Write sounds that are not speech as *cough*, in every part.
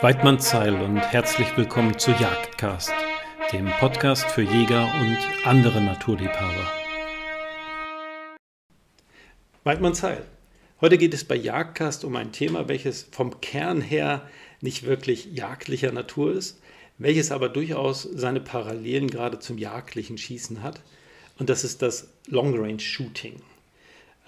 Weidmann Zeil und herzlich willkommen zu Jagdcast, dem Podcast für Jäger und andere Naturliebhaber. Weidmann Zeil. Heute geht es bei Jagdcast um ein Thema, welches vom Kern her nicht wirklich jagdlicher Natur ist, welches aber durchaus seine Parallelen gerade zum jagdlichen Schießen hat. Und das ist das Long Range Shooting.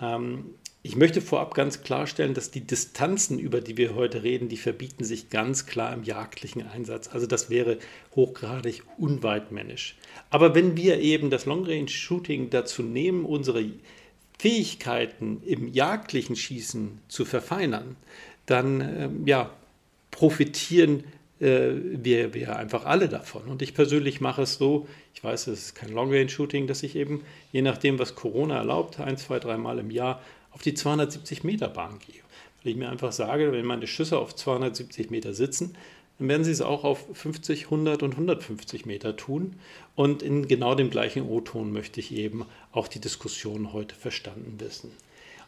Ähm, ich möchte vorab ganz klarstellen, dass die Distanzen, über die wir heute reden, die verbieten sich ganz klar im jagdlichen Einsatz. Also das wäre hochgradig unweitmännisch. Aber wenn wir eben das Long Range Shooting dazu nehmen, unsere Fähigkeiten im jagdlichen Schießen zu verfeinern, dann ähm, ja, profitieren äh, wir, wir einfach alle davon. Und ich persönlich mache es so, ich weiß, es ist kein Long Range Shooting, dass ich eben, je nachdem, was Corona erlaubt, ein, zwei, dreimal im Jahr auf die 270 Meter Bahn gehe. Weil ich mir einfach sage, wenn meine Schüsse auf 270 Meter sitzen, dann werden sie es auch auf 50, 100 und 150 Meter tun. Und in genau dem gleichen O-Ton möchte ich eben auch die Diskussion heute verstanden wissen.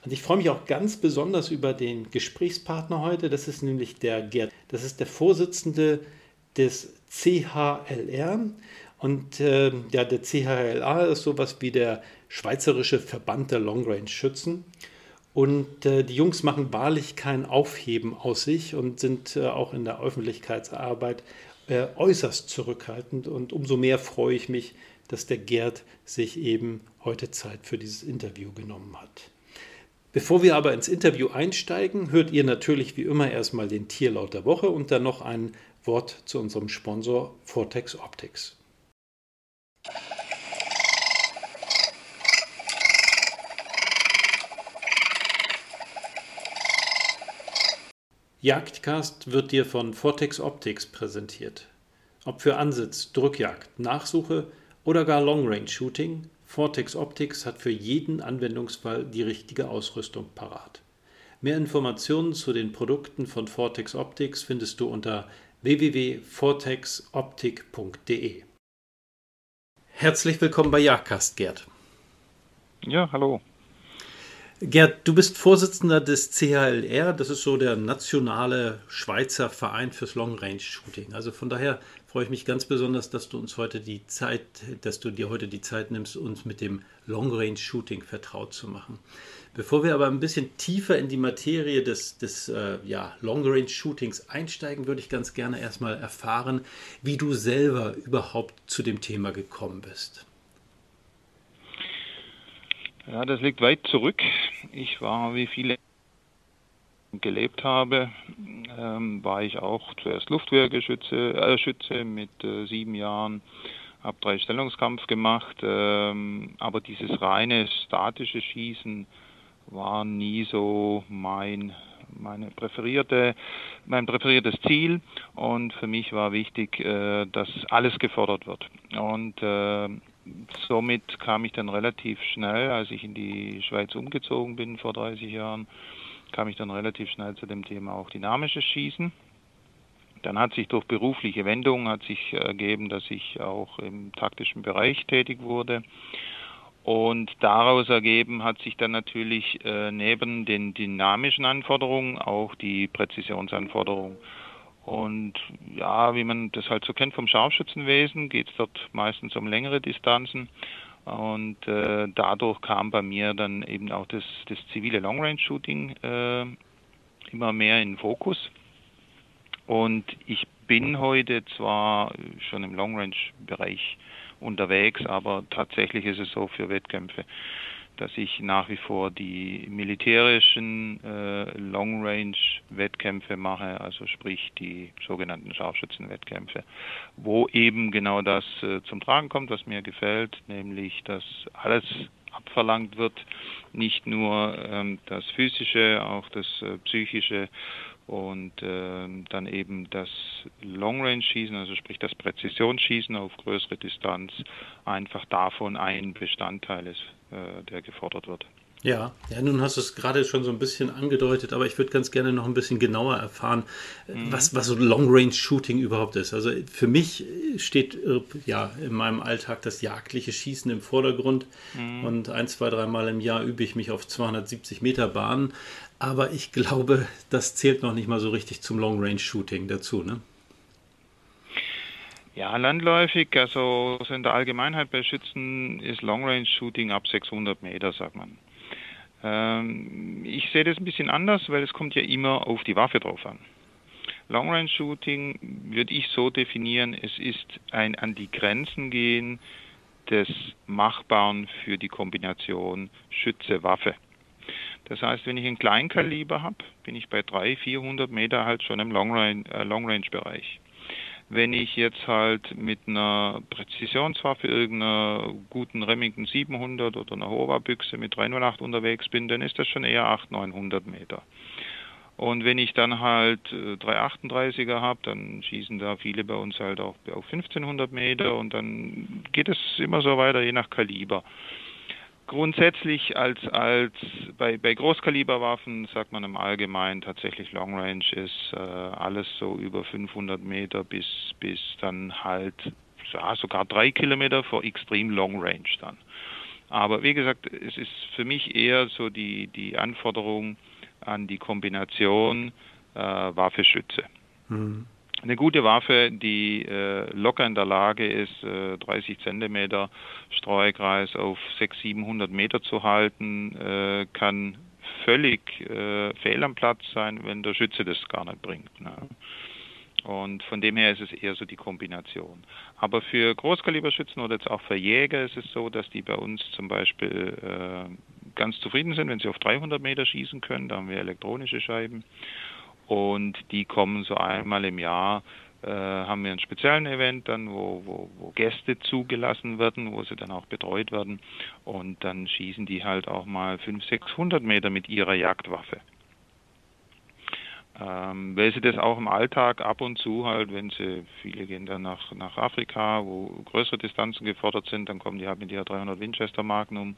Und ich freue mich auch ganz besonders über den Gesprächspartner heute. Das ist nämlich der Gerd. Das ist der Vorsitzende des CHLR. Und äh, ja, der CHLA ist sowas wie der Schweizerische Verband der Long Range Schützen. Und äh, die Jungs machen wahrlich kein Aufheben aus sich und sind äh, auch in der Öffentlichkeitsarbeit äh, äußerst zurückhaltend. Und umso mehr freue ich mich, dass der Gerd sich eben heute Zeit für dieses Interview genommen hat. Bevor wir aber ins Interview einsteigen, hört ihr natürlich wie immer erstmal den Tierlaut der Woche und dann noch ein Wort zu unserem Sponsor Vortex Optics. Jagdcast wird dir von Vortex Optics präsentiert. Ob für Ansitz, Drückjagd, Nachsuche oder gar Long Range Shooting, Vortex Optics hat für jeden Anwendungsfall die richtige Ausrüstung parat. Mehr Informationen zu den Produkten von Vortex Optics findest du unter www.vortexoptik.de. Herzlich willkommen bei Jagdcast, Gerd. Ja, hallo. Gerd, du bist Vorsitzender des CHLR, das ist so der nationale Schweizer Verein fürs Long Range Shooting. Also von daher freue ich mich ganz besonders, dass du uns heute die Zeit, dass du dir heute die Zeit nimmst, uns mit dem Long Range Shooting vertraut zu machen. Bevor wir aber ein bisschen tiefer in die Materie des, des äh, ja, Long Range Shootings einsteigen, würde ich ganz gerne erstmal erfahren, wie du selber überhaupt zu dem Thema gekommen bist. Ja, das liegt weit zurück. Ich war, wie viele gelebt habe, ähm, war ich auch zuerst Luftwehrgeschütze äh, Schütze mit äh, sieben Jahren, habe drei Stellungskampf gemacht, ähm, aber dieses reine statische Schießen war nie so mein meine präferierte, mein präferiertes Ziel und für mich war wichtig, äh, dass alles gefordert wird. Und äh, somit kam ich dann relativ schnell, als ich in die Schweiz umgezogen bin vor 30 Jahren, kam ich dann relativ schnell zu dem Thema auch dynamisches Schießen. Dann hat sich durch berufliche Wendungen hat sich ergeben, dass ich auch im taktischen Bereich tätig wurde. Und daraus ergeben hat sich dann natürlich äh, neben den dynamischen Anforderungen auch die Präzisionsanforderungen. Und ja, wie man das halt so kennt vom Scharfschützenwesen, geht es dort meistens um längere Distanzen. Und äh, dadurch kam bei mir dann eben auch das, das zivile Long Range Shooting äh, immer mehr in den Fokus. Und ich bin heute zwar schon im Long Range Bereich unterwegs, aber tatsächlich ist es so für Wettkämpfe dass ich nach wie vor die militärischen äh, Long-Range-Wettkämpfe mache, also sprich die sogenannten Scharfschützenwettkämpfe, wo eben genau das äh, zum Tragen kommt, was mir gefällt, nämlich dass alles abverlangt wird, nicht nur ähm, das physische, auch das äh, psychische und äh, dann eben das Long-Range-Schießen, also sprich das Präzisionsschießen auf größere Distanz, einfach davon ein Bestandteil ist, äh, der gefordert wird. Ja, ja, nun hast du es gerade schon so ein bisschen angedeutet, aber ich würde ganz gerne noch ein bisschen genauer erfahren, mhm. was, was so Long-Range-Shooting überhaupt ist. Also für mich steht äh, ja in meinem Alltag das jagdliche Schießen im Vordergrund mhm. und ein, zwei, dreimal im Jahr übe ich mich auf 270 Meter Bahnen. Aber ich glaube, das zählt noch nicht mal so richtig zum Long-Range-Shooting dazu, ne? Ja, landläufig, also in der Allgemeinheit bei Schützen ist Long-Range-Shooting ab 600 Meter, sagt man. Ähm, ich sehe das ein bisschen anders, weil es kommt ja immer auf die Waffe drauf an. Long Range Shooting würde ich so definieren, es ist ein an die Grenzen gehen des Machbaren für die Kombination Schütze-Waffe. Das heißt, wenn ich ein Kleinkaliber habe, bin ich bei 300, 400 Meter halt schon im Long äh, Long Range Bereich. Wenn ich jetzt halt mit einer Präzisionswaffe, irgendeiner guten Remington 700 oder einer Hova-Büchse mit 308 unterwegs bin, dann ist das schon eher 800, 900 Meter. Und wenn ich dann halt 338er äh, habe, dann schießen da viele bei uns halt auch auf 1500 Meter und dann geht es immer so weiter, je nach Kaliber grundsätzlich als, als bei, bei Großkaliberwaffen sagt man im Allgemeinen tatsächlich Long Range ist äh, alles so über 500 Meter bis, bis dann halt ja, sogar drei Kilometer vor extrem Long Range dann. Aber wie gesagt, es ist für mich eher so die, die Anforderung an die Kombination äh, Waffe-Schütze. Mhm eine gute Waffe, die äh, locker in der Lage ist, äh, 30 Zentimeter Streukreis auf 600, 700 Meter zu halten, äh, kann völlig äh, fehl am Platz sein, wenn der Schütze das gar nicht bringt. Ne? Und von dem her ist es eher so die Kombination. Aber für Großkaliberschützen oder jetzt auch für Jäger ist es so, dass die bei uns zum Beispiel äh, ganz zufrieden sind, wenn sie auf 300 Meter schießen können. Da haben wir elektronische Scheiben und die kommen so einmal im Jahr äh, haben wir einen speziellen Event dann, wo, wo, wo Gäste zugelassen werden, wo sie dann auch betreut werden und dann schießen die halt auch mal 500, 600 Meter mit ihrer Jagdwaffe. Ähm, weil sie das auch im Alltag ab und zu halt, wenn sie, viele gehen dann nach, nach Afrika, wo größere Distanzen gefordert sind, dann kommen die halt mit ihrer 300 Winchester Magnum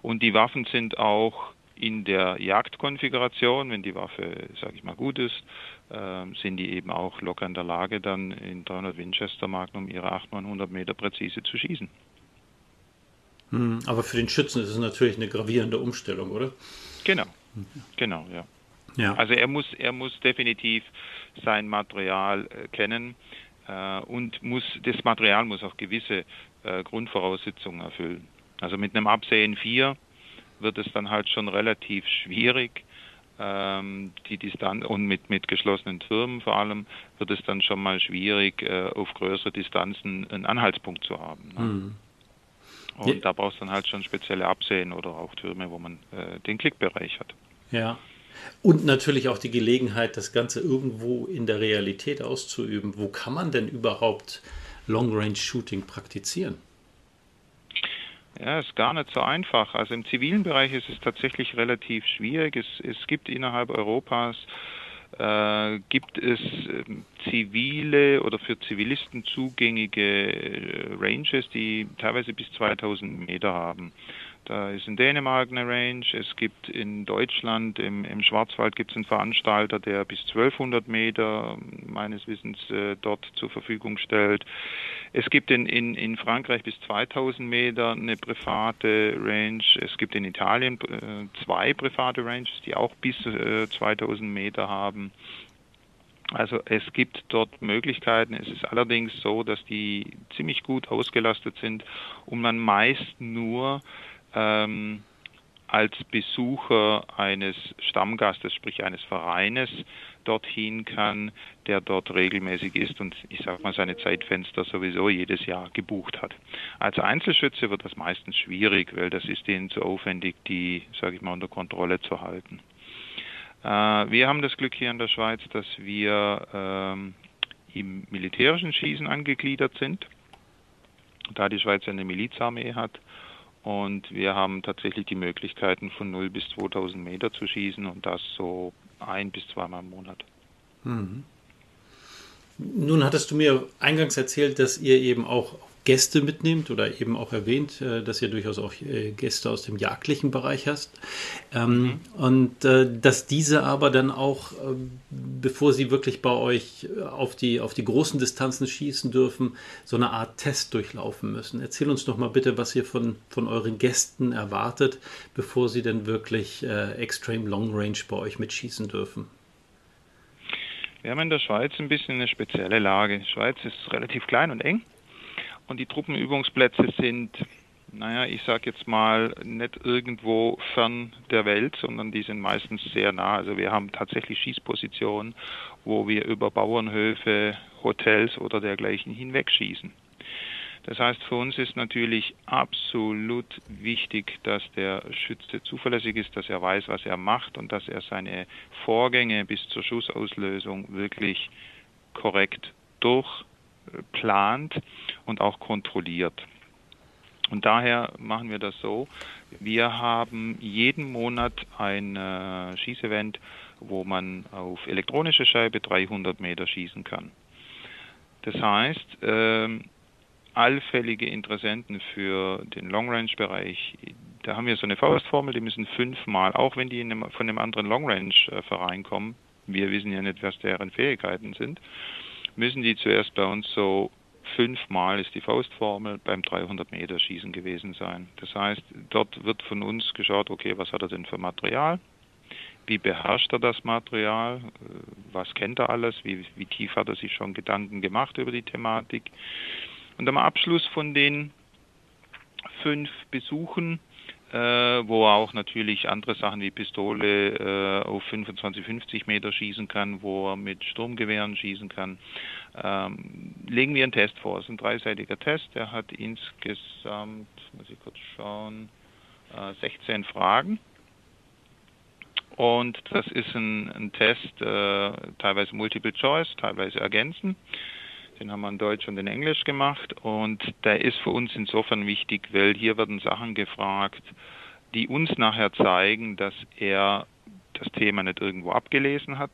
und die Waffen sind auch in der Jagdkonfiguration, wenn die Waffe, sage ich mal, gut ist, äh, sind die eben auch locker in der Lage, dann in 300 Winchester Magnum ihre 800, 900 Meter präzise zu schießen. Hm, aber für den Schützen ist es natürlich eine gravierende Umstellung, oder? Genau, genau, ja. ja. Also er muss, er muss definitiv sein Material äh, kennen äh, und muss, das Material muss auch gewisse äh, Grundvoraussetzungen erfüllen. Also mit einem Absehen 4 wird es dann halt schon relativ schwierig. Ähm, die Distanz und mit, mit geschlossenen Türmen vor allem wird es dann schon mal schwierig, äh, auf größere Distanzen einen Anhaltspunkt zu haben. Ne? Mhm. Und ja. da brauchst du dann halt schon spezielle Absehen oder auch Türme, wo man äh, den Klickbereich hat. Ja. Und natürlich auch die Gelegenheit, das Ganze irgendwo in der Realität auszuüben. Wo kann man denn überhaupt Long Range Shooting praktizieren? Ja, ist gar nicht so einfach. Also im zivilen Bereich ist es tatsächlich relativ schwierig. Es, es gibt innerhalb Europas äh, gibt es äh, zivile oder für Zivilisten zugängige äh, Ranges, die teilweise bis 2000 Meter haben. Da ist in Dänemark eine Range. Es gibt in Deutschland, im, im Schwarzwald gibt es einen Veranstalter, der bis 1200 Meter meines Wissens äh, dort zur Verfügung stellt. Es gibt in, in, in Frankreich bis 2000 Meter eine private Range. Es gibt in Italien äh, zwei private Ranges, die auch bis äh, 2000 Meter haben. Also es gibt dort Möglichkeiten. Es ist allerdings so, dass die ziemlich gut ausgelastet sind und man meist nur ähm, als Besucher eines Stammgastes, sprich eines Vereines, dorthin kann, der dort regelmäßig ist und ich sage mal seine Zeitfenster sowieso jedes Jahr gebucht hat. Als Einzelschütze wird das meistens schwierig, weil das ist ihnen zu aufwendig, die, sage ich mal, unter Kontrolle zu halten. Äh, wir haben das Glück hier in der Schweiz, dass wir ähm, im militärischen Schießen angegliedert sind, da die Schweiz eine Milizarmee hat und wir haben tatsächlich die Möglichkeiten von 0 bis 2000 Meter zu schießen und das so ein bis zweimal im Monat. Mhm. Nun hattest du mir eingangs erzählt, dass ihr eben auch Gäste mitnehmt oder eben auch erwähnt, äh, dass ihr durchaus auch äh, Gäste aus dem jagdlichen Bereich hast. Ähm, mhm. Und äh, dass diese aber dann auch, bevor sie wirklich bei euch auf die, auf die großen Distanzen schießen dürfen, so eine Art Test durchlaufen müssen. Erzähl uns doch mal bitte, was ihr von, von euren Gästen erwartet, bevor sie dann wirklich Extreme Long Range bei euch mitschießen dürfen. Wir haben in der Schweiz ein bisschen eine spezielle Lage. Die Schweiz ist relativ klein und eng und die Truppenübungsplätze sind, naja, ich sag jetzt mal, nicht irgendwo fern der Welt, sondern die sind meistens sehr nah. Also wir haben tatsächlich Schießpositionen, wo wir über Bauernhöfe, Hotels oder dergleichen hinwegschießen. Das heißt, für uns ist natürlich absolut wichtig, dass der Schütze zuverlässig ist, dass er weiß, was er macht und dass er seine Vorgänge bis zur Schussauslösung wirklich korrekt durchplant und auch kontrolliert. Und daher machen wir das so. Wir haben jeden Monat ein äh, Schießevent, wo man auf elektronische Scheibe 300 Meter schießen kann. Das heißt, äh, allfällige Interessenten für den Long-Range-Bereich, da haben wir so eine Faustformel, die müssen fünfmal, auch wenn die einem, von einem anderen Long-Range-Verein kommen, wir wissen ja nicht, was deren Fähigkeiten sind, müssen die zuerst bei uns so fünfmal ist die Faustformel beim 300 Meter Schießen gewesen sein. Das heißt, dort wird von uns geschaut, okay, was hat er denn für Material? Wie beherrscht er das Material? Was kennt er alles? Wie, wie tief hat er sich schon Gedanken gemacht über die Thematik? Und am Abschluss von den fünf Besuchen, äh, wo er auch natürlich andere Sachen wie Pistole äh, auf 25, 50 Meter schießen kann, wo er mit Sturmgewehren schießen kann, ähm, legen wir einen Test vor. Es ist ein dreiseitiger Test, der hat insgesamt, muss ich kurz schauen, äh, 16 Fragen. Und das ist ein, ein Test, äh, teilweise Multiple Choice, teilweise ergänzen. Den haben wir in Deutsch und in Englisch gemacht und der ist für uns insofern wichtig, weil hier werden Sachen gefragt, die uns nachher zeigen, dass er das Thema nicht irgendwo abgelesen hat,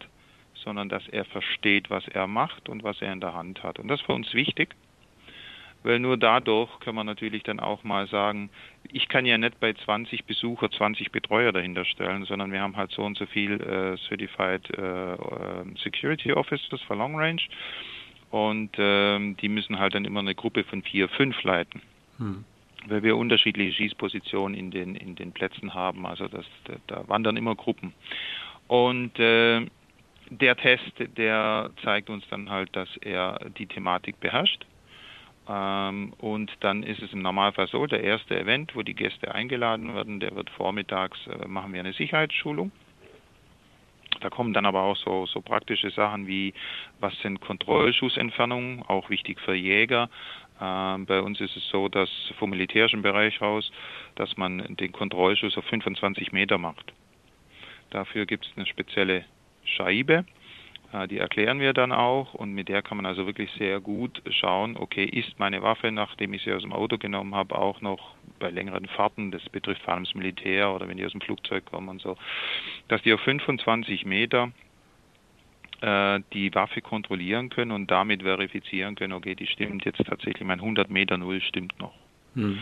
sondern dass er versteht, was er macht und was er in der Hand hat. Und das ist für uns wichtig, weil nur dadurch können wir natürlich dann auch mal sagen, ich kann ja nicht bei 20 Besucher 20 Betreuer dahinter stellen, sondern wir haben halt so und so viel äh, Certified äh, Security Officers für Long Range und ähm, die müssen halt dann immer eine Gruppe von vier, fünf leiten. Hm. Weil wir unterschiedliche Schießpositionen in den, in den Plätzen haben. Also das, da, da wandern immer Gruppen. Und äh, der Test, der zeigt uns dann halt, dass er die Thematik beherrscht. Ähm, und dann ist es im Normalfall so, der erste Event, wo die Gäste eingeladen werden, der wird vormittags, äh, machen wir eine Sicherheitsschulung. Da kommen dann aber auch so, so praktische Sachen wie, was sind Kontrollschussentfernungen, auch wichtig für Jäger. Ähm, bei uns ist es so, dass vom militärischen Bereich raus, dass man den Kontrollschuss auf 25 Meter macht. Dafür gibt es eine spezielle Scheibe, die erklären wir dann auch und mit der kann man also wirklich sehr gut schauen, okay, ist meine Waffe, nachdem ich sie aus dem Auto genommen habe, auch noch bei längeren Fahrten, das betrifft vor allem das Militär oder wenn die aus dem Flugzeug kommen und so, dass die auf 25 Meter äh, die Waffe kontrollieren können und damit verifizieren können, okay, die stimmt jetzt tatsächlich, mein 100 Meter Null stimmt noch. Mhm.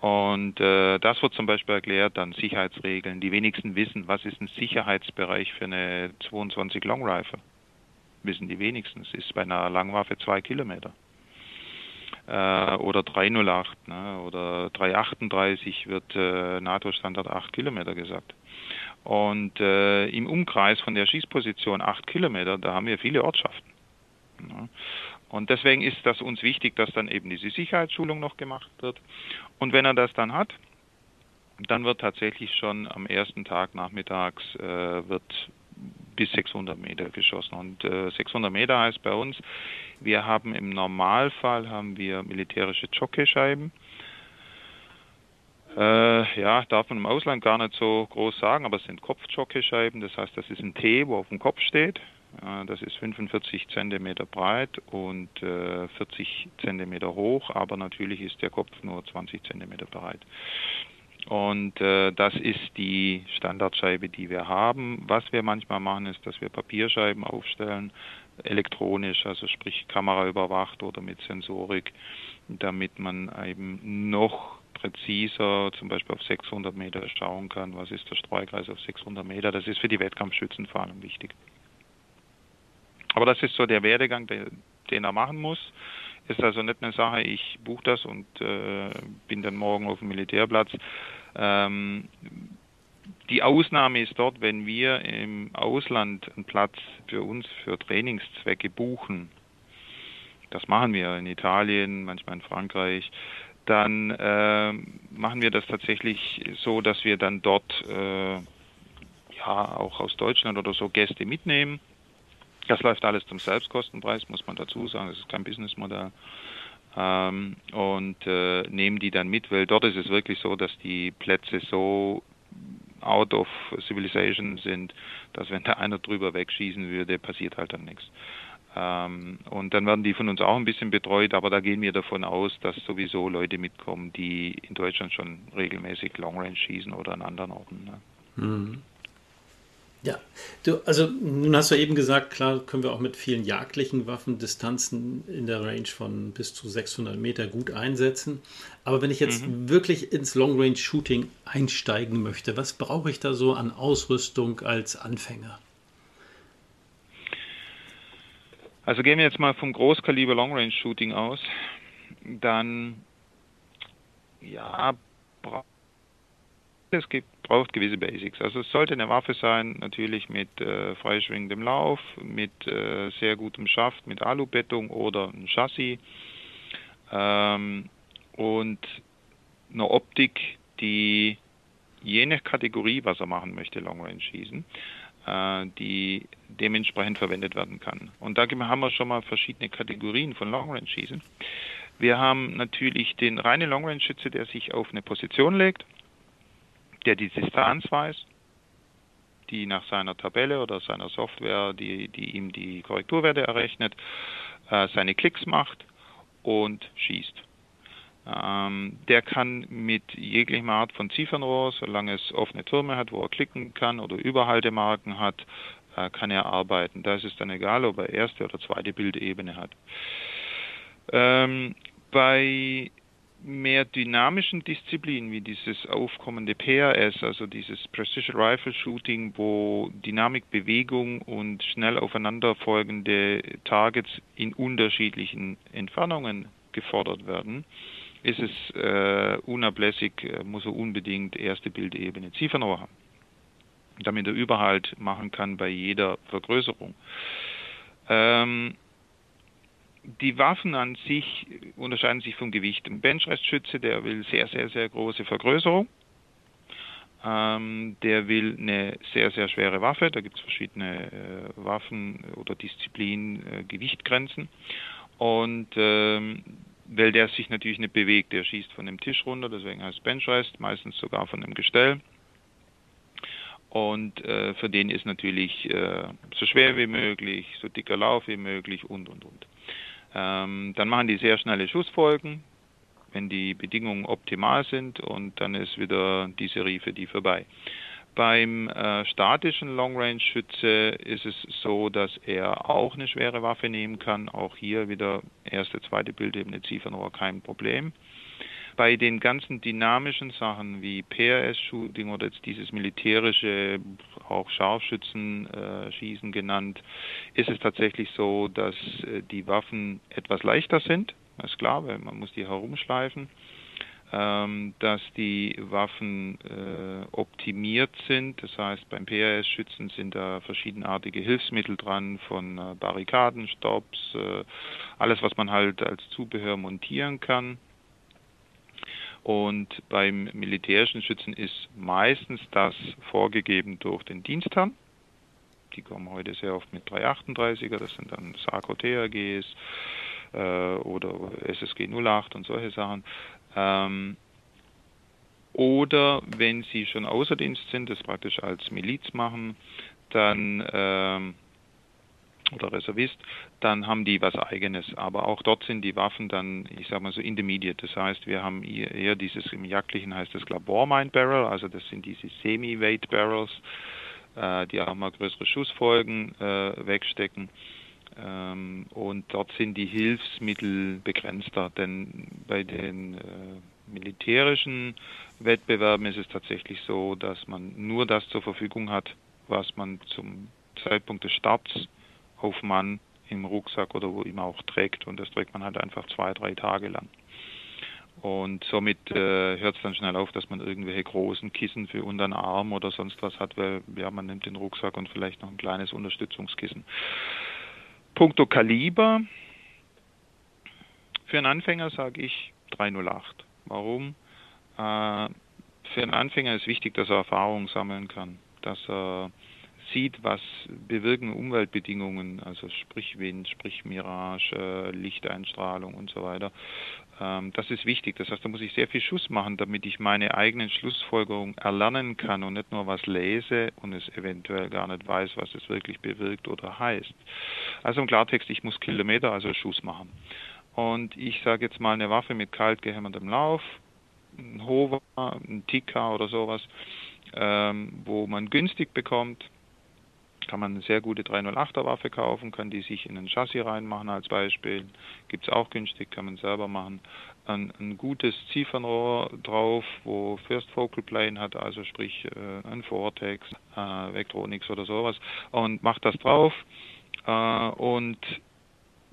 Und äh, das wird zum Beispiel erklärt, dann Sicherheitsregeln. Die wenigsten wissen, was ist ein Sicherheitsbereich für eine 22 Long Rifle wissen die wenigsten. Es ist bei einer Langwaffe zwei Kilometer. Äh, oder 308 ne? oder 338 wird äh, NATO-Standard 8 Kilometer gesagt. Und äh, im Umkreis von der Schießposition 8 Kilometer, da haben wir viele Ortschaften. Ne? Und deswegen ist das uns wichtig, dass dann eben diese Sicherheitsschulung noch gemacht wird. Und wenn er das dann hat, dann wird tatsächlich schon am ersten Tag nachmittags äh, wird bis 600 Meter geschossen. Und äh, 600 Meter heißt bei uns, wir haben im Normalfall haben wir militärische Jockeyscheiben. Äh, ja, darf man im Ausland gar nicht so groß sagen, aber es sind Kopfjockeyscheiben. Das heißt, das ist ein T, wo auf dem Kopf steht. Äh, das ist 45 Zentimeter breit und äh, 40 Zentimeter hoch, aber natürlich ist der Kopf nur 20 Zentimeter breit. Und äh, das ist die Standardscheibe, die wir haben. Was wir manchmal machen, ist, dass wir Papierscheiben aufstellen, elektronisch, also sprich Kamera überwacht oder mit Sensorik, damit man eben noch präziser zum Beispiel auf 600 Meter schauen kann, was ist der Streukreis auf 600 Meter. Das ist für die Wettkampfschützen vor allem wichtig. Aber das ist so der Werdegang, den er machen muss. Ist also nicht eine Sache, ich buche das und äh, bin dann morgen auf dem Militärplatz. Ähm, die Ausnahme ist dort, wenn wir im Ausland einen Platz für uns für Trainingszwecke buchen. Das machen wir in Italien, manchmal in Frankreich. Dann äh, machen wir das tatsächlich so, dass wir dann dort äh, ja auch aus Deutschland oder so Gäste mitnehmen. Das läuft alles zum Selbstkostenpreis, muss man dazu sagen. Das ist kein Businessmodell. Ähm, und äh, nehmen die dann mit, weil dort ist es wirklich so, dass die Plätze so out of civilization sind, dass wenn da einer drüber wegschießen würde, passiert halt dann nichts. Ähm, und dann werden die von uns auch ein bisschen betreut, aber da gehen wir davon aus, dass sowieso Leute mitkommen, die in Deutschland schon regelmäßig Long Range schießen oder an anderen Orten. Ne? Mhm. Ja, du, also nun hast du eben gesagt, klar können wir auch mit vielen jagdlichen Waffen Distanzen in der Range von bis zu 600 Meter gut einsetzen. Aber wenn ich jetzt mhm. wirklich ins Long Range Shooting einsteigen möchte, was brauche ich da so an Ausrüstung als Anfänger? Also gehen wir jetzt mal vom Großkaliber Long Range Shooting aus, dann ja, es gibt, braucht gewisse Basics. Also es sollte eine Waffe sein, natürlich mit äh, freischwingendem Lauf, mit äh, sehr gutem Schaft, mit Alubettung oder ein Chassis ähm, und eine Optik, die je nach Kategorie, was er machen möchte, Long Range schießen, äh, die dementsprechend verwendet werden kann. Und da haben wir schon mal verschiedene Kategorien von Long Range Schießen. Wir haben natürlich den reinen Long Range Schütze, der sich auf eine Position legt der die Distanz weiß, die nach seiner Tabelle oder seiner Software, die, die ihm die Korrekturwerte errechnet, äh, seine Klicks macht und schießt. Ähm, der kann mit jeglichem Art von Ziefernrohr, solange es offene Türme hat, wo er klicken kann oder Überhaltemarken hat, äh, kann er arbeiten. Da ist es dann egal, ob er erste oder zweite Bildebene hat. Ähm, bei mehr dynamischen Disziplinen wie dieses aufkommende PRS, also dieses Precision Rifle Shooting, wo Dynamik, Bewegung und schnell aufeinanderfolgende Targets in unterschiedlichen Entfernungen gefordert werden, ist es äh, unablässig, äh, muss er unbedingt erste Bildebene Ziefernrohr haben, damit er Überhalt machen kann bei jeder Vergrößerung. Ähm, die Waffen an sich unterscheiden sich vom Gewicht. Ein Benchrestschütze, der will sehr, sehr, sehr große Vergrößerung. Ähm, der will eine sehr, sehr schwere Waffe. Da gibt es verschiedene äh, Waffen oder Disziplinen, äh, Gewichtgrenzen. Und ähm, weil der sich natürlich nicht bewegt, der schießt von dem Tisch runter, deswegen heißt Benchrest, meistens sogar von dem Gestell. Und äh, für den ist natürlich äh, so schwer wie möglich, so dicker Lauf wie möglich und und und. Ähm, dann machen die sehr schnelle Schussfolgen, wenn die Bedingungen optimal sind und dann ist wieder die Serie für die vorbei. Beim äh, statischen Long Range Schütze ist es so, dass er auch eine schwere Waffe nehmen kann. Auch hier wieder erste, zweite Bildebene Ziefernrohr kein Problem. Bei den ganzen dynamischen Sachen wie PRS-Shooting oder jetzt dieses militärische, auch Scharfschützenschießen äh, genannt, ist es tatsächlich so, dass äh, die Waffen etwas leichter sind. Das ist klar, weil man muss die herumschleifen ähm, dass die Waffen äh, optimiert sind. Das heißt, beim PRS-Schützen sind da verschiedenartige Hilfsmittel dran, von äh, Barrikaden, Stops, äh, alles, was man halt als Zubehör montieren kann. Und beim militärischen Schützen ist meistens das vorgegeben durch den Dienstherrn. Die kommen heute sehr oft mit 338er, das sind dann Sarko THGs äh, oder SSG 08 und solche Sachen. Ähm, oder wenn sie schon außer Dienst sind, das praktisch als Miliz machen, dann ähm, oder Reservist, dann haben die was eigenes. Aber auch dort sind die Waffen dann, ich sag mal so intermediate. Das heißt, wir haben eher dieses, im Jagdlichen heißt das Mine Barrel, also das sind diese Semi-Weight Barrels, äh, die auch mal größere Schussfolgen äh, wegstecken. Ähm, und dort sind die Hilfsmittel begrenzter, denn bei den äh, militärischen Wettbewerben ist es tatsächlich so, dass man nur das zur Verfügung hat, was man zum Zeitpunkt des Starts auf Mann im Rucksack oder wo immer auch trägt. Und das trägt man halt einfach zwei, drei Tage lang. Und somit äh, hört es dann schnell auf, dass man irgendwelche großen Kissen für unter den Arm oder sonst was hat, weil ja, man nimmt den Rucksack und vielleicht noch ein kleines Unterstützungskissen. Punkto Kaliber. Für einen Anfänger sage ich 308. Warum? Äh, für einen Anfänger ist wichtig, dass er Erfahrung sammeln kann, dass er sieht, was bewirken Umweltbedingungen, also sprich Wind, sprich Mirage, Lichteinstrahlung und so weiter. Ähm, das ist wichtig. Das heißt, da muss ich sehr viel Schuss machen, damit ich meine eigenen Schlussfolgerungen erlernen kann und nicht nur was lese und es eventuell gar nicht weiß, was es wirklich bewirkt oder heißt. Also im Klartext, ich muss Kilometer, also Schuss machen. Und ich sage jetzt mal eine Waffe mit kalt gehämmertem Lauf, ein Hova, ein Tika oder sowas, ähm, wo man günstig bekommt, kann man eine sehr gute 308er Waffe kaufen, kann die sich in ein Chassis reinmachen als Beispiel. Gibt es auch günstig, kann man selber machen. Ein, ein gutes Ziefernrohr drauf, wo First Focal Plane hat, also sprich äh, ein Vortex, äh, Vectronics oder sowas und macht das drauf äh, und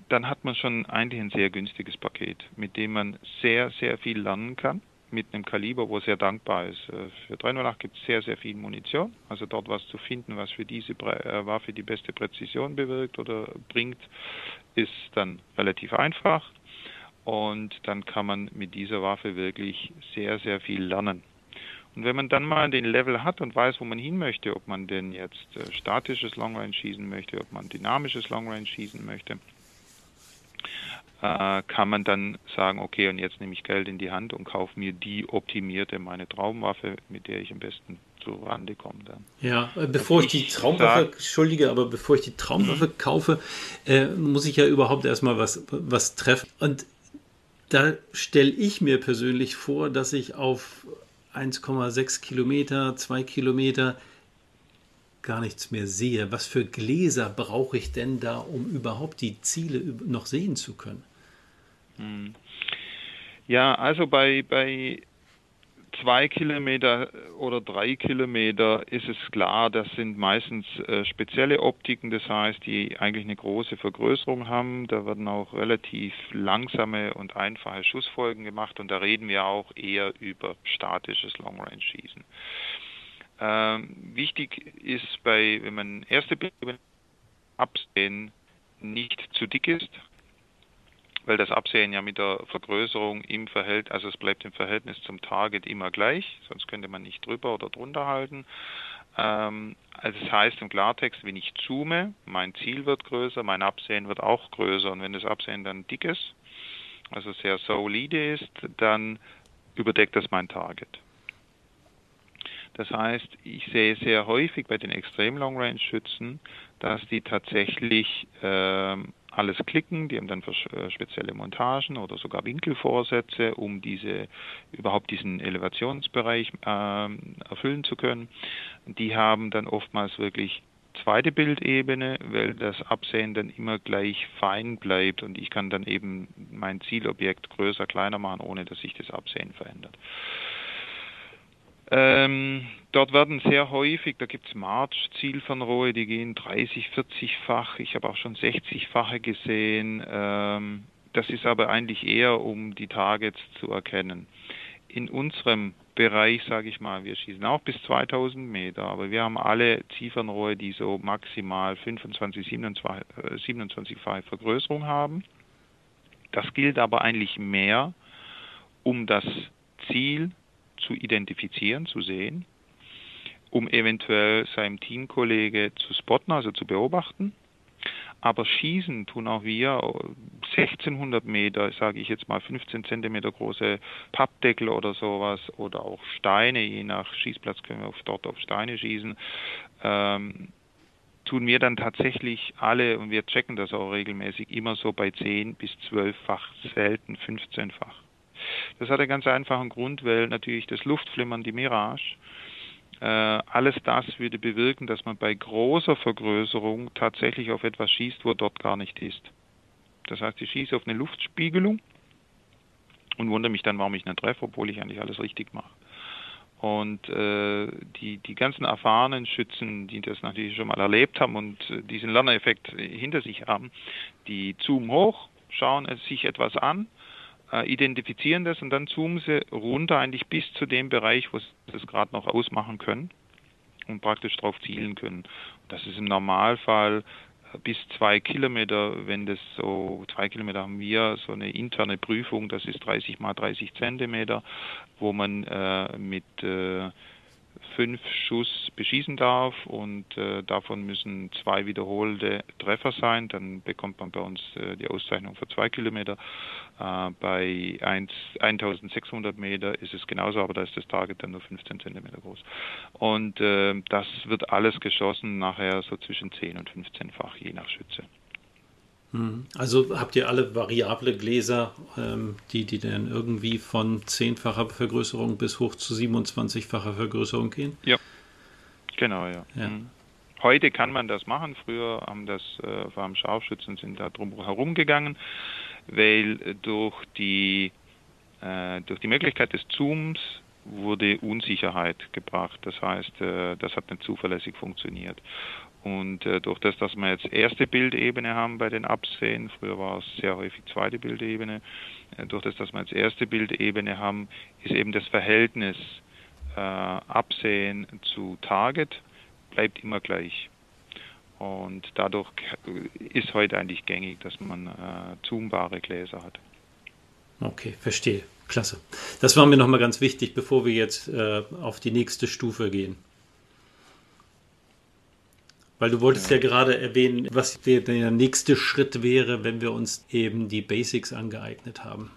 dann hat man schon eigentlich ein sehr günstiges Paket, mit dem man sehr, sehr viel lernen kann mit einem Kaliber, wo sehr dankbar ist. Äh, für 308 gibt es sehr, sehr viel Munition. Also dort was zu finden, was für diese äh, Waffe die beste Präzision bewirkt oder bringt, ist dann relativ einfach. Und dann kann man mit dieser Waffe wirklich sehr, sehr viel lernen. Und wenn man dann mal den Level hat und weiß, wo man hin möchte, ob man denn jetzt äh, statisches Long Range schießen möchte, ob man dynamisches Long Range schießen möchte, äh, kann man dann sagen, okay, und jetzt nehme ich Geld in die Hand und kaufe mir die optimierte, meine Traumwaffe, mit der ich am besten zu Rande komme dann. Ja, äh, bevor ich, ich, die Traumwaffe, sag, entschuldige, aber bevor ich die Traumwaffe mhm. kaufe, äh, muss ich ja überhaupt erstmal was, was treffen. Und da stelle ich mir persönlich vor, dass ich auf 1,6 Kilometer, 2 Kilometer gar nichts mehr sehe. Was für Gläser brauche ich denn da, um überhaupt die Ziele noch sehen zu können? Hm. Ja, also bei, bei zwei Kilometer oder drei Kilometer ist es klar, das sind meistens äh, spezielle Optiken, das heißt, die eigentlich eine große Vergrößerung haben. Da werden auch relativ langsame und einfache Schussfolgen gemacht und da reden wir auch eher über statisches Long Range Schießen. Ähm, wichtig ist bei, wenn man erste absehen, nicht zu dick ist, weil das Absehen ja mit der Vergrößerung im Verhältnis, also es bleibt im Verhältnis zum Target immer gleich, sonst könnte man nicht drüber oder drunter halten. Ähm, also das heißt im Klartext, wenn ich zoome, mein Ziel wird größer, mein Absehen wird auch größer und wenn das Absehen dann dick ist, also sehr solide ist, dann überdeckt das mein Target. Das heißt, ich sehe sehr häufig bei den extrem Long Range Schützen, dass die tatsächlich ähm, alles klicken, die haben dann äh, spezielle Montagen oder sogar Winkelvorsätze, um diese überhaupt diesen Elevationsbereich äh, erfüllen zu können. Die haben dann oftmals wirklich zweite Bildebene, weil das Absehen dann immer gleich fein bleibt und ich kann dann eben mein Zielobjekt größer, kleiner machen, ohne dass sich das Absehen verändert. Ähm, dort werden sehr häufig, da gibt es March-Zielfernrohre, die gehen 30, 40-fach. Ich habe auch schon 60-fache gesehen. Ähm, das ist aber eigentlich eher, um die Targets zu erkennen. In unserem Bereich, sage ich mal, wir schießen auch bis 2000 Meter, aber wir haben alle Zielfernrohre, die so maximal 25, 27-fache Vergrößerung haben. Das gilt aber eigentlich mehr, um das Ziel zu identifizieren, zu sehen, um eventuell seinem Teamkollege zu spotten, also zu beobachten. Aber schießen tun auch wir 1600 Meter, sage ich jetzt mal 15 Zentimeter große Pappdeckel oder sowas oder auch Steine, je nach Schießplatz können wir dort auf Steine schießen. Ähm, tun wir dann tatsächlich alle, und wir checken das auch regelmäßig, immer so bei 10 bis 12-fach, selten 15-fach. Das hat einen ganz einfachen Grund, weil natürlich das Luftflimmern, die Mirage, Äh, alles das würde bewirken, dass man bei großer Vergrößerung tatsächlich auf etwas schießt, wo dort gar nicht ist. Das heißt, ich schieße auf eine Luftspiegelung und wundere mich dann, warum ich nicht treffe, obwohl ich eigentlich alles richtig mache. Und äh, die, die ganzen erfahrenen Schützen, die das natürlich schon mal erlebt haben und äh, diesen Lerneffekt hinter sich haben, die zoomen hoch, schauen sich etwas an, identifizieren das und dann zoomen sie runter eigentlich bis zu dem Bereich, wo sie das gerade noch ausmachen können und praktisch darauf zielen können. Das ist im Normalfall bis zwei Kilometer, wenn das so, zwei Kilometer haben wir so eine interne Prüfung, das ist 30 mal 30 Zentimeter, wo man äh, mit äh, fünf Schuss beschießen darf und äh, davon müssen zwei wiederholte Treffer sein. Dann bekommt man bei uns äh, die Auszeichnung für zwei Kilometer. Äh, bei 1, 1600 Meter ist es genauso, aber da ist das Target dann nur 15 Zentimeter groß. Und äh, das wird alles geschossen nachher so zwischen 10 und 15-fach, je nach Schütze. Also habt ihr alle variable Gläser, ähm, die, die dann irgendwie von zehnfacher Vergrößerung bis hoch zu 27-facher Vergrößerung gehen? Ja, genau, ja. ja. Mhm. Heute kann man das machen. Früher haben das äh, vor allem Scharfschützen sind da drum herum gegangen, weil durch die äh, durch die Möglichkeit des Zooms wurde Unsicherheit gebracht. Das heißt, äh, das hat nicht zuverlässig funktioniert. Und äh, durch das, dass wir jetzt erste Bildebene haben bei den Absehen, früher war es sehr häufig zweite Bildebene, äh, durch das, dass wir jetzt erste Bildebene haben, ist eben das Verhältnis äh, Absehen zu Target bleibt immer gleich. Und dadurch ist heute eigentlich gängig, dass man äh, zoombare Gläser hat. Okay, verstehe. Klasse. Das war mir nochmal ganz wichtig, bevor wir jetzt äh, auf die nächste Stufe gehen. Weil du wolltest ja, ja gerade erwähnen, was der nächste Schritt wäre, wenn wir uns eben die Basics angeeignet haben.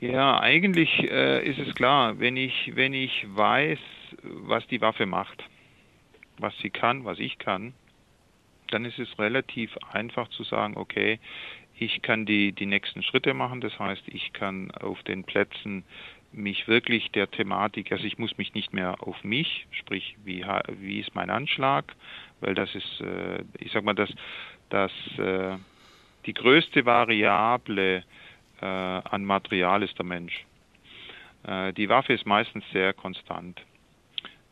Ja, eigentlich äh, ist es klar, wenn ich, wenn ich weiß, was die Waffe macht, was sie kann, was ich kann, dann ist es relativ einfach zu sagen, okay, ich kann die, die nächsten Schritte machen. Das heißt, ich kann auf den Plätzen mich wirklich der Thematik, also ich muss mich nicht mehr auf mich, sprich, wie, wie ist mein Anschlag, weil das ist, äh, ich sag mal, das, das, äh, die größte Variable äh, an Material ist der Mensch. Äh, die Waffe ist meistens sehr konstant.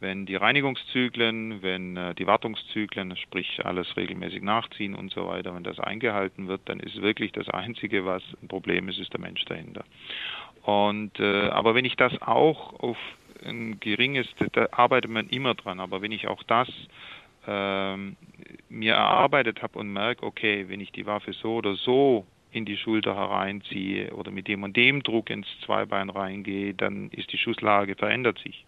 Wenn die Reinigungszyklen, wenn äh, die Wartungszyklen, sprich alles regelmäßig nachziehen und so weiter, wenn das eingehalten wird, dann ist wirklich das Einzige, was ein Problem ist, ist der Mensch dahinter. Und äh, aber wenn ich das auch auf ein geringes, da arbeitet man immer dran, aber wenn ich auch das ähm, mir erarbeitet habe und merke, okay, wenn ich die Waffe so oder so in die Schulter hereinziehe oder mit dem und dem Druck ins Zweibein reingehe, dann ist die Schusslage verändert sich.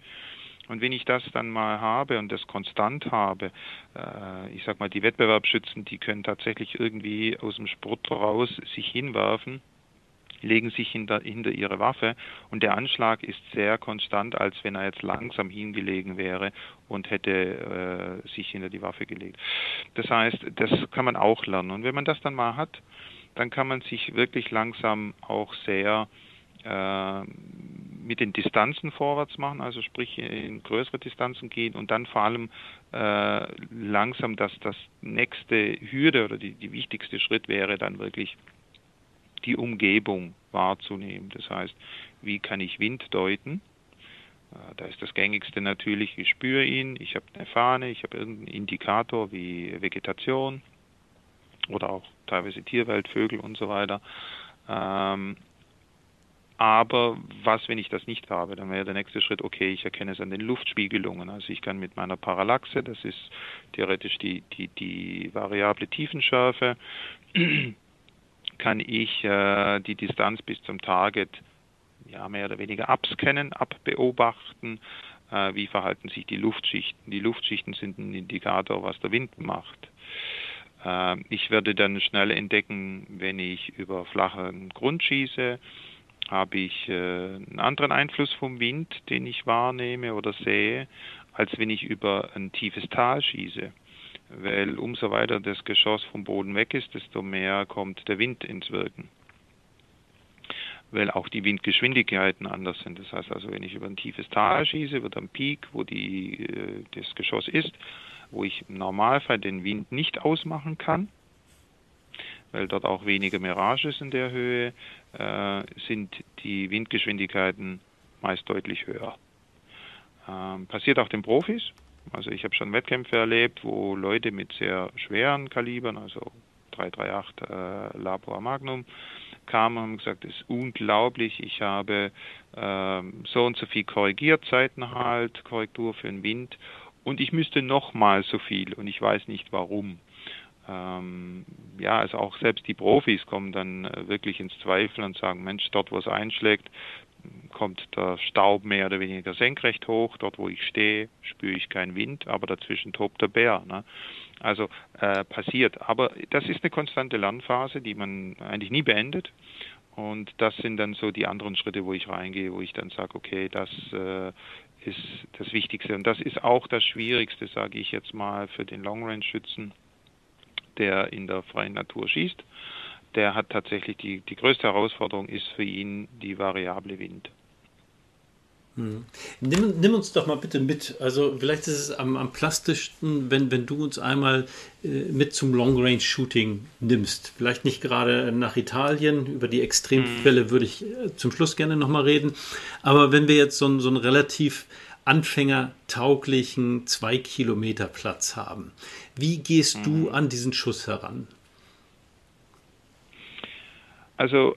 Und wenn ich das dann mal habe und das konstant habe, äh, ich sag mal, die Wettbewerbsschützen, die können tatsächlich irgendwie aus dem Sport raus sich hinwerfen legen sich hinter, hinter ihre Waffe und der Anschlag ist sehr konstant, als wenn er jetzt langsam hingelegen wäre und hätte äh, sich hinter die Waffe gelegt. Das heißt, das kann man auch lernen. Und wenn man das dann mal hat, dann kann man sich wirklich langsam auch sehr äh, mit den Distanzen vorwärts machen, also sprich in größere Distanzen gehen und dann vor allem äh, langsam dass das nächste Hürde oder die, die wichtigste Schritt wäre dann wirklich die Umgebung wahrzunehmen. Das heißt, wie kann ich Wind deuten? Äh, da ist das gängigste natürlich, ich spüre ihn, ich habe eine Fahne, ich habe irgendeinen Indikator wie Vegetation oder auch teilweise Tierwelt, Vögel und so weiter. Ähm, aber was, wenn ich das nicht habe? Dann wäre der nächste Schritt, okay, ich erkenne es an den Luftspiegelungen. Also ich kann mit meiner Parallaxe, das ist theoretisch die, die, die variable Tiefenschärfe, kann ich äh, die Distanz bis zum Target ja, mehr oder weniger abscannen, abbeobachten. Äh, wie verhalten sich die Luftschichten? Die Luftschichten sind ein Indikator, was der Wind macht. Äh, ich werde dann schnell entdecken, wenn ich über flachen Grund schieße, habe ich äh, einen anderen Einfluss vom Wind, den ich wahrnehme oder sehe, als wenn ich über ein tiefes Tal schieße weil umso weiter das Geschoss vom Boden weg ist, desto mehr kommt der Wind ins Wirken. weil auch die Windgeschwindigkeiten anders sind. Das heißt also, wenn ich über ein tiefes Tal schieße, über den Peak, wo die, äh, das Geschoss ist, wo ich im Normalfall den Wind nicht ausmachen kann, weil dort auch weniger Mirage ist in der Höhe, äh, sind die Windgeschwindigkeiten meist deutlich höher. Ähm, passiert auch den Profis. Also ich habe schon Wettkämpfe erlebt, wo Leute mit sehr schweren Kalibern, also 338 äh, Labor Magnum, kamen und haben gesagt, es ist unglaublich, ich habe ähm, so und so viel korrigiert, Seitenhalt, Korrektur für den Wind und ich müsste nochmal so viel und ich weiß nicht warum. Ähm, ja, also auch selbst die Profis kommen dann äh, wirklich ins Zweifel und sagen, Mensch, dort wo es einschlägt, kommt der Staub mehr oder weniger senkrecht hoch. Dort, wo ich stehe, spüre ich keinen Wind, aber dazwischen tobt der Bär. Ne? Also äh, passiert. Aber das ist eine konstante Lernphase, die man eigentlich nie beendet. Und das sind dann so die anderen Schritte, wo ich reingehe, wo ich dann sage, okay, das äh, ist das Wichtigste. Und das ist auch das Schwierigste, sage ich jetzt mal, für den Long-Range-Schützen, der in der freien Natur schießt der hat tatsächlich die, die größte Herausforderung ist für ihn die variable Wind. Hm. Nimm, nimm, uns doch mal bitte mit. Also vielleicht ist es am, am plastischsten, wenn, wenn du uns einmal äh, mit zum Long Range Shooting nimmst. Vielleicht nicht gerade nach Italien, über die Extremfälle hm. würde ich äh, zum Schluss gerne nochmal reden. Aber wenn wir jetzt so, so einen relativ anfängertauglichen 2 Kilometer Platz haben, wie gehst hm. du an diesen Schuss heran? Also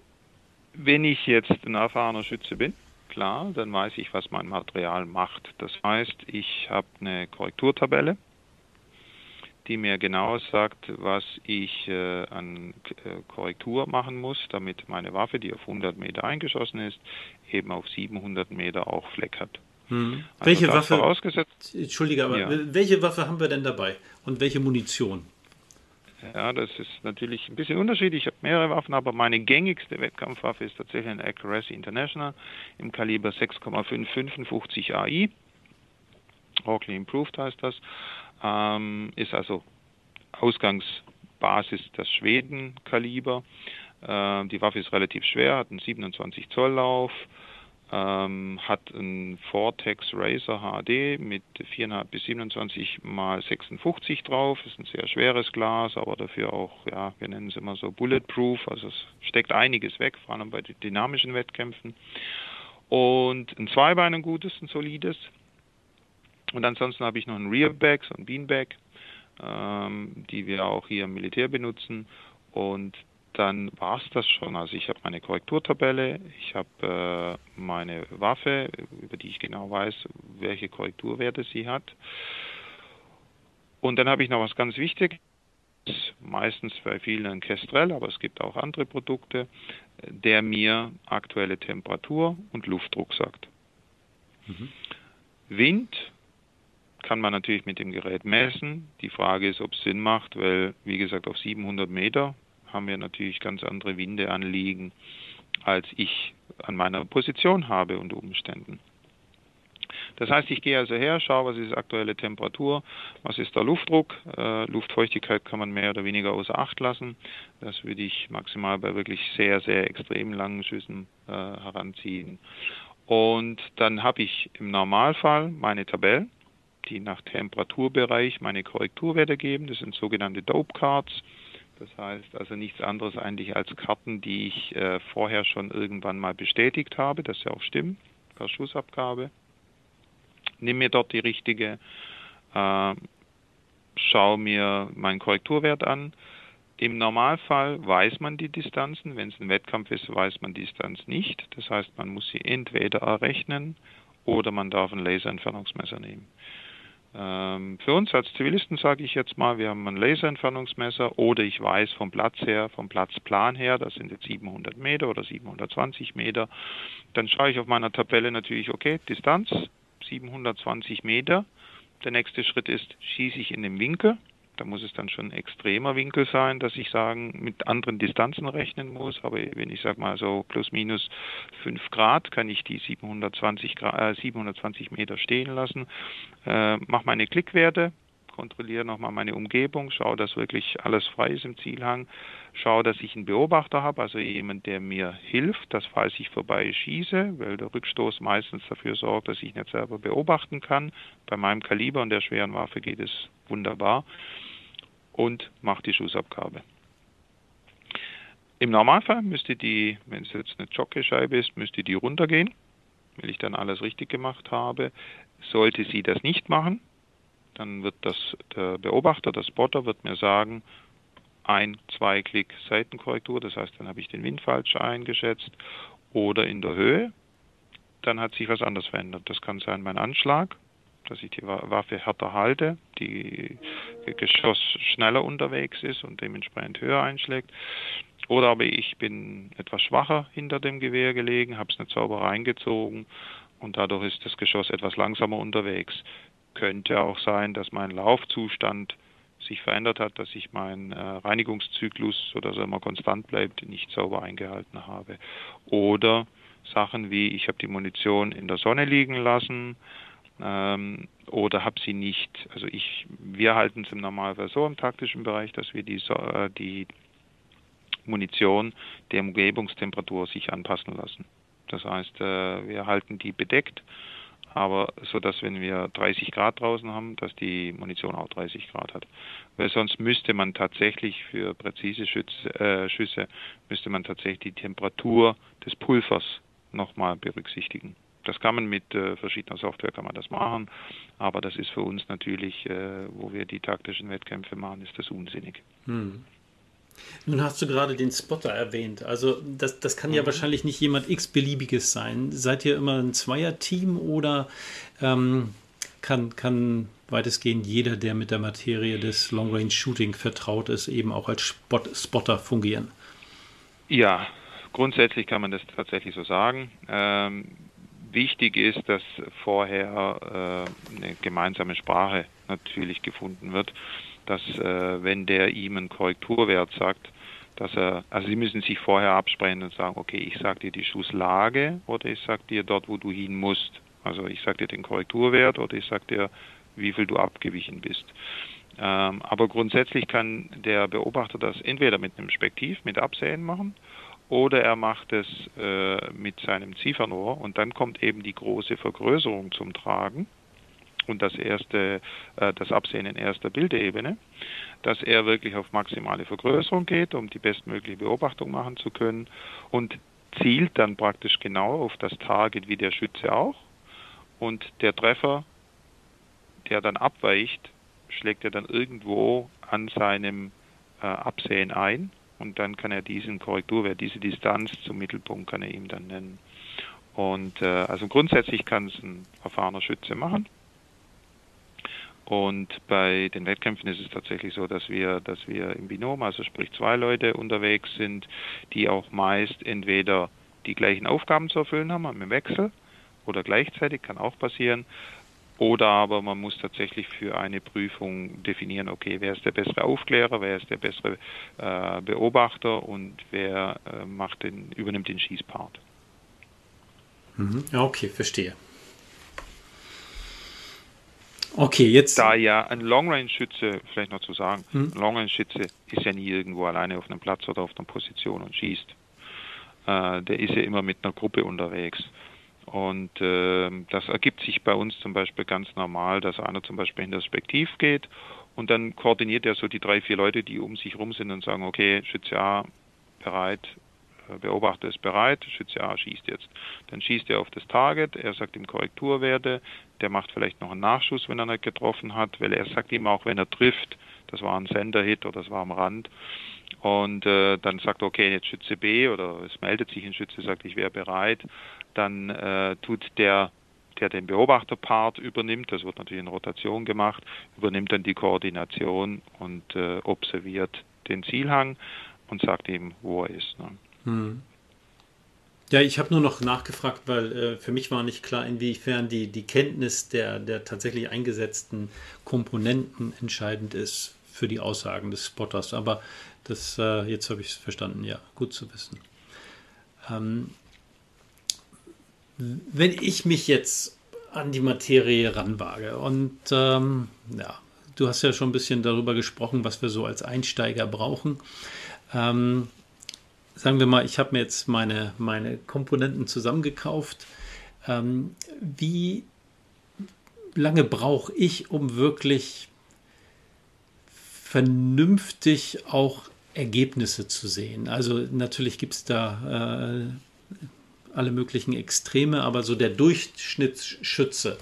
wenn ich jetzt ein erfahrener Schütze bin, klar, dann weiß ich, was mein Material macht. Das heißt, ich habe eine Korrekturtabelle, die mir genau sagt, was ich äh, an äh, Korrektur machen muss, damit meine Waffe, die auf 100 Meter eingeschossen ist, eben auf 700 Meter auch Fleck hat. Hm. Also welche Waffe? Entschuldige, aber ja. welche Waffe haben wir denn dabei und welche Munition? Ja, das ist natürlich ein bisschen unterschiedlich. Ich habe mehrere Waffen, aber meine gängigste Wettkampfwaffe ist tatsächlich ein Accuracy International im Kaliber 6,555 AI. Rockley Improved heißt das. Ähm, ist also Ausgangsbasis das Schweden-Kaliber. Äh, die Waffe ist relativ schwer, hat einen 27 Zoll Lauf, ähm, hat einen Vortex Racer HD mit 4,5 bis 27 mal 56 drauf. Ist ein sehr schweres Glas, aber dafür auch, ja, wir nennen es immer so bulletproof. Also es steckt einiges weg, vor allem bei dynamischen Wettkämpfen. Und ein Zweibein, ein gutes, ein solides. Und ansonsten habe ich noch ein Rearback, so ein Beanbag, ähm, die wir auch hier im Militär benutzen. Und dann war es das schon. Also ich habe meine Korrekturtabelle, ich habe äh, meine Waffe, über die ich genau weiß, welche Korrekturwerte sie hat. Und dann habe ich noch was ganz Wichtiges, meistens bei vielen ein Kestrel, aber es gibt auch andere Produkte, der mir aktuelle Temperatur und Luftdruck sagt. Mhm. Wind kann man natürlich mit dem Gerät messen. Die Frage ist, ob es Sinn macht, weil, wie gesagt, auf 700 Meter haben wir natürlich ganz andere Winde anliegen, als ich an meiner Position habe unter Umständen. Das heißt, ich gehe also her, schaue, was ist aktuelle Temperatur, was ist der Luftdruck. Äh, Luftfeuchtigkeit kann man mehr oder weniger außer Acht lassen. Das würde ich maximal bei wirklich sehr, sehr extrem langen Schüssen äh, heranziehen. Und dann habe ich im Normalfall meine Tabellen, die nach Temperaturbereich meine Korrekturwerte geben. Das sind sogenannte Dope Cards. Das heißt also nichts anderes eigentlich als Karten, die ich äh, vorher schon irgendwann mal bestätigt habe, dass sie auch stimmen, per Schussabgabe. Nimm mir dort die richtige, äh, schau mir meinen Korrekturwert an. Im Normalfall weiß man die Distanzen. Wenn es ein Wettkampf ist, weiß man die Distanz nicht. Das heißt, man muss sie entweder errechnen oder man darf ein Laserentfernungsmesser nehmen. Ähm, für uns als Zivilisten sage ich jetzt mal, wir haben ein Laserentfernungsmesser oder ich weiß vom Platz her, vom Platzplan her, das sind jetzt 700 Meter oder 720 Meter, dann schaue ich auf meiner Tabelle natürlich, okay, Distanz 720 Meter. Der nächste Schritt ist, schieße ich in den Winkel, da muss es dann schon ein extremer Winkel sein, dass ich sagen, mit anderen Distanzen rechnen muss. Aber wenn ich sage mal so plus minus 5 Grad, kann ich die 720, Grad, äh, 720 Meter stehen lassen. Äh, mache meine Klickwerte, kontrolliere nochmal meine Umgebung, schaue, dass wirklich alles frei ist im Zielhang, schaue, dass ich einen Beobachter habe, also jemand, der mir hilft, dass falls ich vorbei schieße, weil der Rückstoß meistens dafür sorgt, dass ich nicht selber beobachten kann. Bei meinem Kaliber und der schweren Waffe geht es wunderbar und mache die Schussabgabe. Im Normalfall müsste die, wenn es jetzt eine Jockeyscheibe ist, müsste die runtergehen, wenn ich dann alles richtig gemacht habe. Sollte sie das nicht machen, dann wird das der Beobachter, der Spotter, wird mir sagen, ein, zwei Klick Seitenkorrektur, das heißt, dann habe ich den Wind falsch eingeschätzt oder in der Höhe, dann hat sich was anderes verändert. Das kann sein mein Anschlag, dass ich die Waffe härter halte, die Geschoss schneller unterwegs ist und dementsprechend höher einschlägt. Oder aber ich bin etwas schwacher hinter dem Gewehr gelegen, habe es nicht sauber reingezogen und dadurch ist das Geschoss etwas langsamer unterwegs. Könnte auch sein, dass mein Laufzustand sich verändert hat, dass ich meinen äh, Reinigungszyklus, sodass er immer konstant bleibt, nicht sauber eingehalten habe. Oder Sachen wie, ich habe die Munition in der Sonne liegen lassen ähm, oder habe sie nicht, also ich, wir halten es im Normalfall so im taktischen Bereich, dass wir die, äh, die Munition der Umgebungstemperatur sich anpassen lassen. Das heißt, äh, wir halten die bedeckt, aber so dass wenn wir 30 Grad draußen haben, dass die Munition auch 30 Grad hat. Weil sonst müsste man tatsächlich für präzise Schütze, äh, Schüsse müsste man tatsächlich die Temperatur des Pulvers nochmal berücksichtigen. Das kann man mit äh, verschiedener Software kann man das machen, aber das ist für uns natürlich, äh, wo wir die taktischen Wettkämpfe machen, ist das unsinnig. Hm. Nun hast du gerade den Spotter erwähnt. Also das, das kann mhm. ja wahrscheinlich nicht jemand x-beliebiges sein. Seid ihr immer ein Zweier-Team oder ähm, kann, kann weitestgehend jeder, der mit der Materie des Long-Range-Shooting vertraut ist, eben auch als Spot Spotter fungieren? Ja, grundsätzlich kann man das tatsächlich so sagen. Ähm, wichtig ist, dass vorher äh, eine gemeinsame Sprache natürlich gefunden wird dass äh, wenn der ihm einen Korrekturwert sagt, dass er, also Sie müssen sich vorher absprechen und sagen, okay, ich sage dir die Schusslage oder ich sage dir dort, wo du hin musst. Also ich sage dir den Korrekturwert oder ich sage dir, wie viel du abgewichen bist. Ähm, aber grundsätzlich kann der Beobachter das entweder mit einem Spektiv, mit Absehen machen, oder er macht es äh, mit seinem Ziefernrohr und dann kommt eben die große Vergrößerung zum Tragen und das erste, äh, das Absehen in erster Bildebene, dass er wirklich auf maximale Vergrößerung geht, um die bestmögliche Beobachtung machen zu können und zielt dann praktisch genau auf das Target wie der Schütze auch und der Treffer, der dann abweicht, schlägt er dann irgendwo an seinem äh, Absehen ein und dann kann er diesen Korrekturwert, diese Distanz zum Mittelpunkt kann er ihm dann nennen. Und äh, also grundsätzlich kann es ein erfahrener Schütze machen. Und bei den Wettkämpfen ist es tatsächlich so, dass wir, dass wir im Binom, also sprich zwei Leute unterwegs sind, die auch meist entweder die gleichen Aufgaben zu erfüllen haben im Wechsel oder gleichzeitig, kann auch passieren. Oder aber man muss tatsächlich für eine Prüfung definieren, okay, wer ist der bessere Aufklärer, wer ist der bessere äh, Beobachter und wer äh, macht den, übernimmt den Schießpart. Mhm. Okay, verstehe. Okay, jetzt. Da ja ein Long-Range-Schütze, vielleicht noch zu sagen, hm? ein Long-Range-Schütze ist ja nie irgendwo alleine auf einem Platz oder auf einer Position und schießt. Äh, der ist ja immer mit einer Gruppe unterwegs. Und äh, das ergibt sich bei uns zum Beispiel ganz normal, dass einer zum Beispiel in das Spektiv geht und dann koordiniert er so die drei, vier Leute, die um sich rum sind und sagen, okay, Schütze A bereit, Beobachter ist bereit, Schütze A schießt jetzt. Dann schießt er auf das Target, er sagt ihm Korrekturwerte, der macht vielleicht noch einen Nachschuss, wenn er nicht getroffen hat, weil er sagt ihm auch, wenn er trifft, das war ein Sender-Hit oder das war am Rand. Und äh, dann sagt er, okay, jetzt Schütze B oder es meldet sich ein Schütze, sagt, ich wäre bereit. Dann äh, tut der der den Beobachterpart übernimmt, das wird natürlich in Rotation gemacht, übernimmt dann die Koordination und äh, observiert den Zielhang und sagt ihm, wo er ist. Ne? Hm. Ja, ich habe nur noch nachgefragt, weil äh, für mich war nicht klar, inwiefern die, die Kenntnis der, der tatsächlich eingesetzten Komponenten entscheidend ist für die Aussagen des Spotters. Aber das, äh, jetzt habe ich es verstanden, ja, gut zu wissen. Ähm, wenn ich mich jetzt an die Materie ranwage und ähm, ja, du hast ja schon ein bisschen darüber gesprochen, was wir so als Einsteiger brauchen. Ähm, sagen wir mal, ich habe mir jetzt meine, meine Komponenten zusammengekauft. Ähm, wie lange brauche ich, um wirklich vernünftig auch Ergebnisse zu sehen? Also natürlich gibt es da äh, alle möglichen Extreme, aber so der Durchschnittsschütze.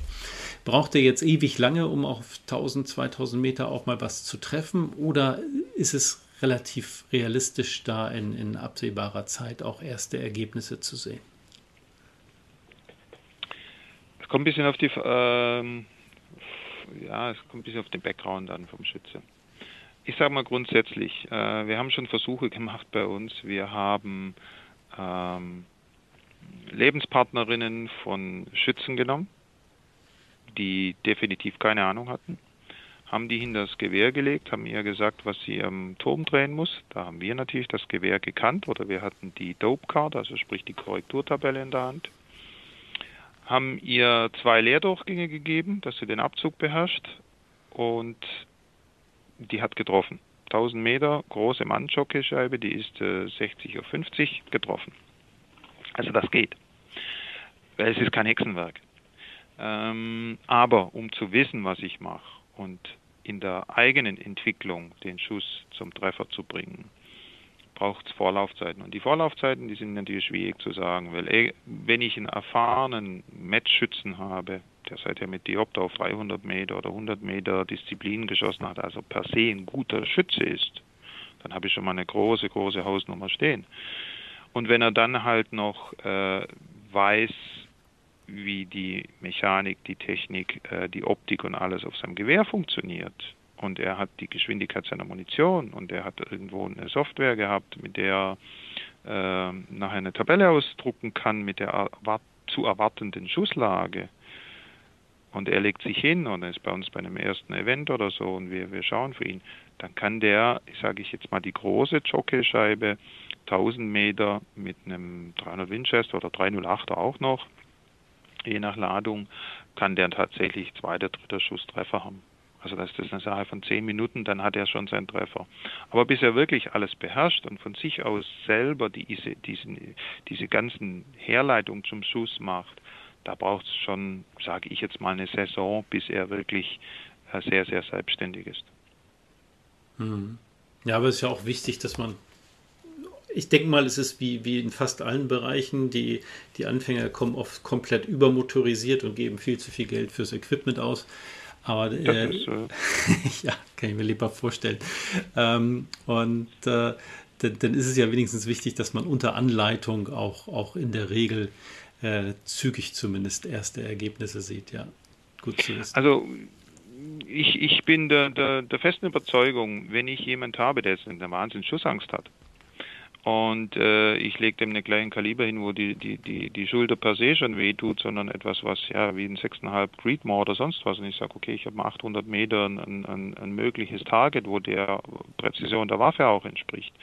Braucht er jetzt ewig lange, um auf 1000, 2000 Meter auch mal was zu treffen? Oder ist es relativ realistisch, da in, in absehbarer Zeit auch erste Ergebnisse zu sehen? Es kommt ein bisschen auf die, ähm, ja, es kommt ein bisschen auf den Background an vom Schütze. Ich sage mal grundsätzlich, äh, wir haben schon Versuche gemacht bei uns. Wir haben ähm, Lebenspartnerinnen von Schützen genommen, die definitiv keine Ahnung hatten haben die hinter das Gewehr gelegt, haben ihr gesagt, was sie am Turm drehen muss. Da haben wir natürlich das Gewehr gekannt oder wir hatten die Dope Card, also sprich die Korrekturtabelle in der Hand. Haben ihr zwei Leerdurchgänge gegeben, dass sie den Abzug beherrscht und die hat getroffen. 1000 Meter, große Mannjockeyscheibe, die ist äh, 60 auf 50 getroffen. Also das geht. Es ist kein Hexenwerk. Ähm, aber um zu wissen, was ich mache und in der eigenen Entwicklung den Schuss zum Treffer zu bringen, braucht es Vorlaufzeiten. Und die Vorlaufzeiten, die sind natürlich schwierig zu sagen, weil wenn ich einen erfahrenen Matchschützen habe, der seither mit Diopter auf 300 Meter oder 100 Meter Disziplin geschossen hat, also per se ein guter Schütze ist, dann habe ich schon mal eine große, große Hausnummer stehen. Und wenn er dann halt noch äh, weiß, wie die Mechanik, die Technik, äh, die Optik und alles auf seinem Gewehr funktioniert. Und er hat die Geschwindigkeit seiner Munition und er hat irgendwo eine Software gehabt, mit der er äh, nachher eine Tabelle ausdrucken kann mit der zu erwartenden Schusslage. Und er legt sich hin und ist bei uns bei einem ersten Event oder so und wir, wir schauen für ihn. Dann kann der, sage ich jetzt mal, die große Jockeyscheibe 1000 Meter mit einem 300 Winchester oder 308er auch noch je nach Ladung kann der tatsächlich zweiter, dritter Schuss Treffer haben. Also das ist eine Sache von zehn Minuten, dann hat er schon seinen Treffer. Aber bis er wirklich alles beherrscht und von sich aus selber diese, diesen, diese ganzen Herleitungen zum Schuss macht, da braucht es schon, sage ich jetzt mal, eine Saison, bis er wirklich äh, sehr, sehr selbstständig ist. Hm. Ja, aber es ist ja auch wichtig, dass man ich denke mal, es ist wie, wie in fast allen Bereichen, die, die Anfänger kommen oft komplett übermotorisiert und geben viel zu viel Geld fürs Equipment aus. Aber äh, ist, äh *laughs* ja, kann ich mir lieber vorstellen. Ähm, und äh, dann, dann, ist es ja wenigstens wichtig, dass man unter Anleitung auch, auch in der Regel äh, zügig zumindest erste Ergebnisse sieht. Ja, gut zu wissen. Also ich, ich bin der, der, der festen Überzeugung, wenn ich jemand habe, der jetzt eine Wahnsinn Schussangst hat, und äh, ich lege dem eine kleinen Kaliber hin, wo die, die, die, die Schulter per se schon wehtut, sondern etwas, was ja wie ein 6,5 Creedmoor oder sonst was. Und ich sage, okay, ich habe 800 Meter ein, ein, ein mögliches Target, wo der Präzision der Waffe auch entspricht.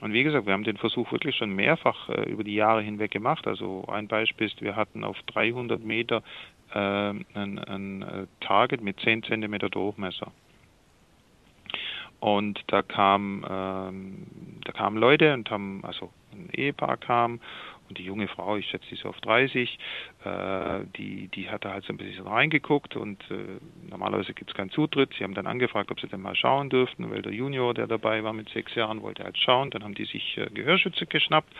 Und wie gesagt, wir haben den Versuch wirklich schon mehrfach äh, über die Jahre hinweg gemacht. Also ein Beispiel ist, wir hatten auf 300 Meter äh, ein, ein äh, Target mit 10 Zentimeter Durchmesser. Und da kam, ähm, da kamen Leute und haben, also ein Ehepaar kam und die junge Frau, ich schätze sie so auf 30, äh, die, die hatte halt so ein bisschen reingeguckt und äh, normalerweise gibt es keinen Zutritt. Sie haben dann angefragt, ob sie denn mal schauen dürften, weil der Junior, der dabei war mit sechs Jahren, wollte halt schauen. Dann haben die sich äh, Gehörschütze geschnappt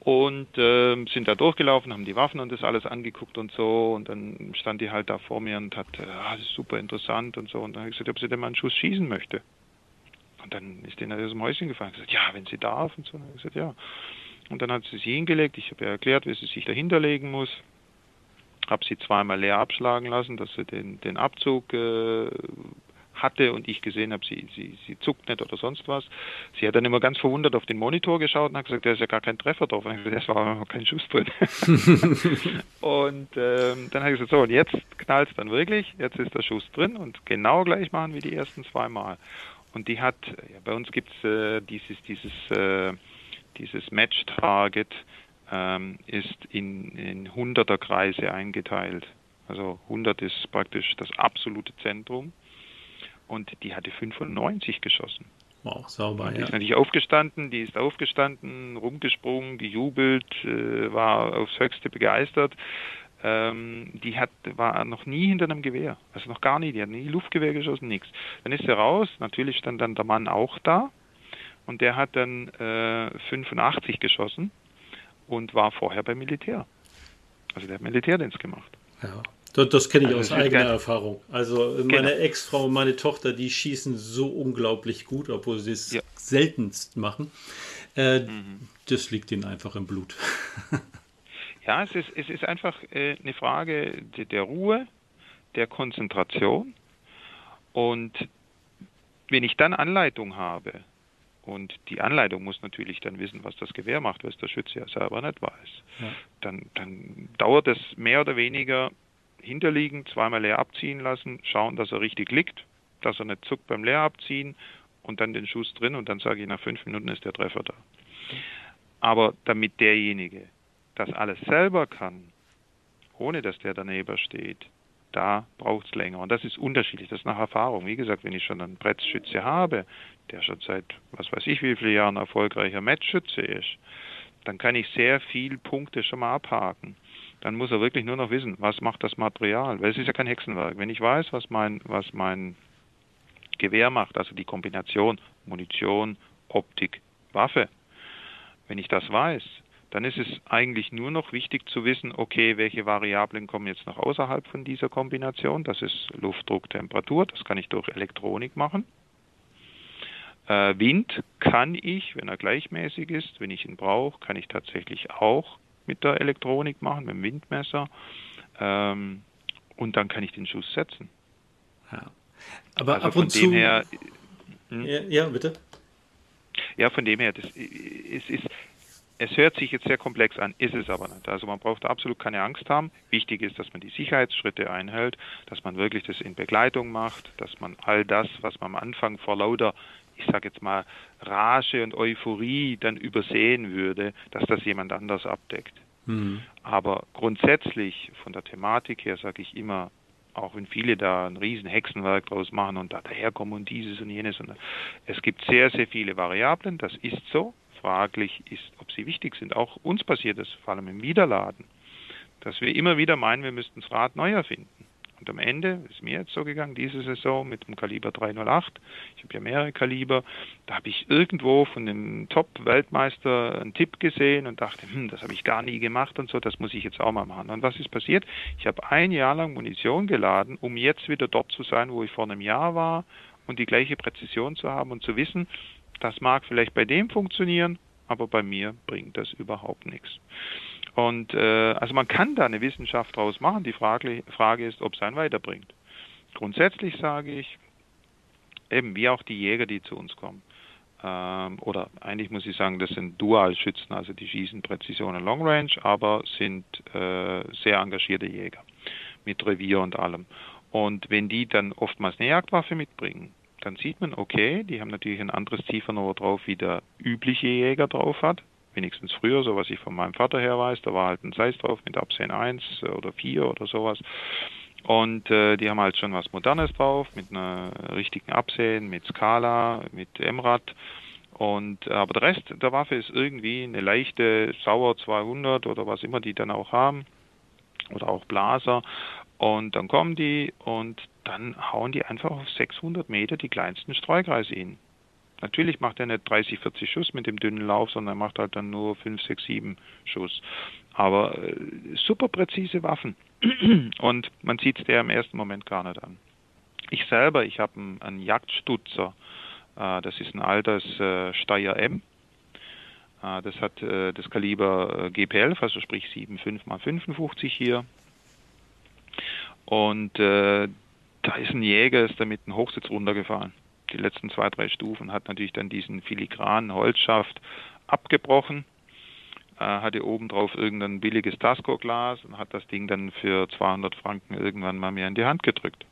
und äh, sind da durchgelaufen, haben die Waffen und das alles angeguckt und so und dann stand die halt da vor mir und hat, äh, ah, super interessant und so und dann habe ich gesagt, ob sie denn mal einen Schuss schießen möchte. Und dann ist denen aus dem Häuschen gefallen. Gesagt, ja, wenn sie darf. Und so. Und ich gesagt, ja. Und dann hat sie sie hingelegt. Ich habe ihr erklärt, wie sie sich dahinter legen muss. Habe sie zweimal leer abschlagen lassen, dass sie den, den Abzug äh, hatte und ich gesehen habe, sie, sie, sie zuckt nicht oder sonst was. Sie hat dann immer ganz verwundert auf den Monitor geschaut und hat gesagt, da ist ja gar kein Treffer drauf. Und ich gesagt, das war kein Schuss drin. *laughs* und ähm, dann habe ich gesagt, so, und jetzt knallt es dann wirklich, jetzt ist der Schuss drin und genau gleich machen wie die ersten zwei Mal. Und die hat, ja, bei uns gibt es äh, dieses, dieses, äh, dieses Match-Target, ähm, ist in, in Hunderterkreise eingeteilt. Also 100 ist praktisch das absolute Zentrum. und die hatte 95 geschossen. Wow, sauber, Die ist natürlich aufgestanden, die ist aufgestanden, rumgesprungen, gejubelt, äh, war aufs Höchste begeistert. Ähm, die hat, war noch nie hinter einem Gewehr, also noch gar nie, die hat nie Luftgewehr geschossen, nichts. Dann ist sie raus, natürlich stand dann der Mann auch da und der hat dann äh, 85 geschossen und war vorher beim Militär. Also der hat Militärdienst gemacht. Ja. Das, das kenne ich also aus eigener Erfahrung. Also meine genau. Ex-Frau und meine Tochter, die schießen so unglaublich gut, obwohl sie es ja. seltenst machen. Äh, mhm. Das liegt ihnen einfach im Blut. *laughs* ja, es ist, es ist einfach äh, eine Frage der, der Ruhe, der Konzentration. Und wenn ich dann Anleitung habe, und die Anleitung muss natürlich dann wissen, was das Gewehr macht, was der Schütze ja selber nicht weiß. Ja. Dann, dann dauert es mehr oder weniger hinterliegen, zweimal leer abziehen lassen, schauen, dass er richtig liegt, dass er nicht zuckt beim leer abziehen und dann den Schuss drin und dann sage ich, nach fünf Minuten ist der Treffer da. Aber damit derjenige das alles selber kann, ohne dass der daneben steht, da braucht es länger. Und das ist unterschiedlich, das ist nach Erfahrung. Wie gesagt, wenn ich schon einen Brettschütze habe, der schon seit was weiß ich wie viele Jahren erfolgreicher Matchschütze ist, dann kann ich sehr viele Punkte schon mal abhaken dann muss er wirklich nur noch wissen, was macht das Material. Weil es ist ja kein Hexenwerk. Wenn ich weiß, was mein, was mein Gewehr macht, also die Kombination Munition, Optik, Waffe, wenn ich das weiß, dann ist es eigentlich nur noch wichtig zu wissen, okay, welche Variablen kommen jetzt noch außerhalb von dieser Kombination. Das ist Luftdruck, Temperatur, das kann ich durch Elektronik machen. Äh, Wind kann ich, wenn er gleichmäßig ist, wenn ich ihn brauche, kann ich tatsächlich auch mit der Elektronik machen, mit dem Windmesser. Ähm, und dann kann ich den Schuss setzen. Ja. Aber also ab und zu. Her, hm? ja, ja, bitte. Ja, von dem her, das, es, ist, es hört sich jetzt sehr komplex an, ist es aber nicht. Also man braucht absolut keine Angst haben. Wichtig ist, dass man die Sicherheitsschritte einhält, dass man wirklich das in Begleitung macht, dass man all das, was man am Anfang vor lauter ich sage jetzt mal, Rage und Euphorie dann übersehen würde, dass das jemand anders abdeckt. Mhm. Aber grundsätzlich von der Thematik her sage ich immer, auch wenn viele da ein riesen Hexenwerk draus machen und da daherkommen und dieses und jenes. Und es gibt sehr, sehr viele Variablen, das ist so. Fraglich ist, ob sie wichtig sind. Auch uns passiert es, vor allem im Wiederladen, dass wir immer wieder meinen, wir müssten das Rad neu erfinden. Und am Ende ist mir jetzt so gegangen, diese Saison mit dem Kaliber 308. Ich habe ja mehrere Kaliber. Da habe ich irgendwo von dem Top-Weltmeister einen Tipp gesehen und dachte, hm, das habe ich gar nie gemacht und so, das muss ich jetzt auch mal machen. Und was ist passiert? Ich habe ein Jahr lang Munition geladen, um jetzt wieder dort zu sein, wo ich vor einem Jahr war und die gleiche Präzision zu haben und zu wissen, das mag vielleicht bei dem funktionieren, aber bei mir bringt das überhaupt nichts. Und äh, also man kann da eine Wissenschaft draus machen. Die Frage, Frage ist, ob es einen weiterbringt. Grundsätzlich sage ich, eben wie auch die Jäger, die zu uns kommen. Ähm, oder eigentlich muss ich sagen, das sind Dualschützen, also die schießen Präzision und Long Range, aber sind äh, sehr engagierte Jäger mit Revier und allem. Und wenn die dann oftmals eine Jagdwaffe mitbringen, dann sieht man, okay, die haben natürlich ein anderes Ziefernrohr drauf, wie der übliche Jäger drauf hat wenigstens früher, so was ich von meinem Vater her weiß, da war halt ein Zeiss drauf mit Absehen 1 oder 4 oder sowas. Und äh, die haben halt schon was Modernes drauf, mit einer richtigen Absehen, mit Skala, mit Emrad. Und aber der Rest der Waffe ist irgendwie eine leichte Sauer 200 oder was immer die dann auch haben oder auch Blaser. Und dann kommen die und dann hauen die einfach auf 600 Meter die kleinsten Streukreise hin. Natürlich macht er nicht 30, 40 Schuss mit dem dünnen Lauf, sondern er macht halt dann nur 5, 6, 7 Schuss. Aber äh, super präzise Waffen. *clears throat* Und man sieht es der im ersten Moment gar nicht an. Ich selber, ich habe einen, einen Jagdstutzer. Äh, das ist ein altes äh, Steyr M. Äh, das hat äh, das Kaliber äh, GP11, also sprich 7,5 x 55 hier. Und äh, da ist ein Jäger, ist damit einen Hochsitz runtergefahren die letzten zwei, drei Stufen, hat natürlich dann diesen filigranen Holzschaft abgebrochen, äh, hatte obendrauf irgendein billiges Tasco-Glas und hat das Ding dann für 200 Franken irgendwann mal mir in die Hand gedrückt.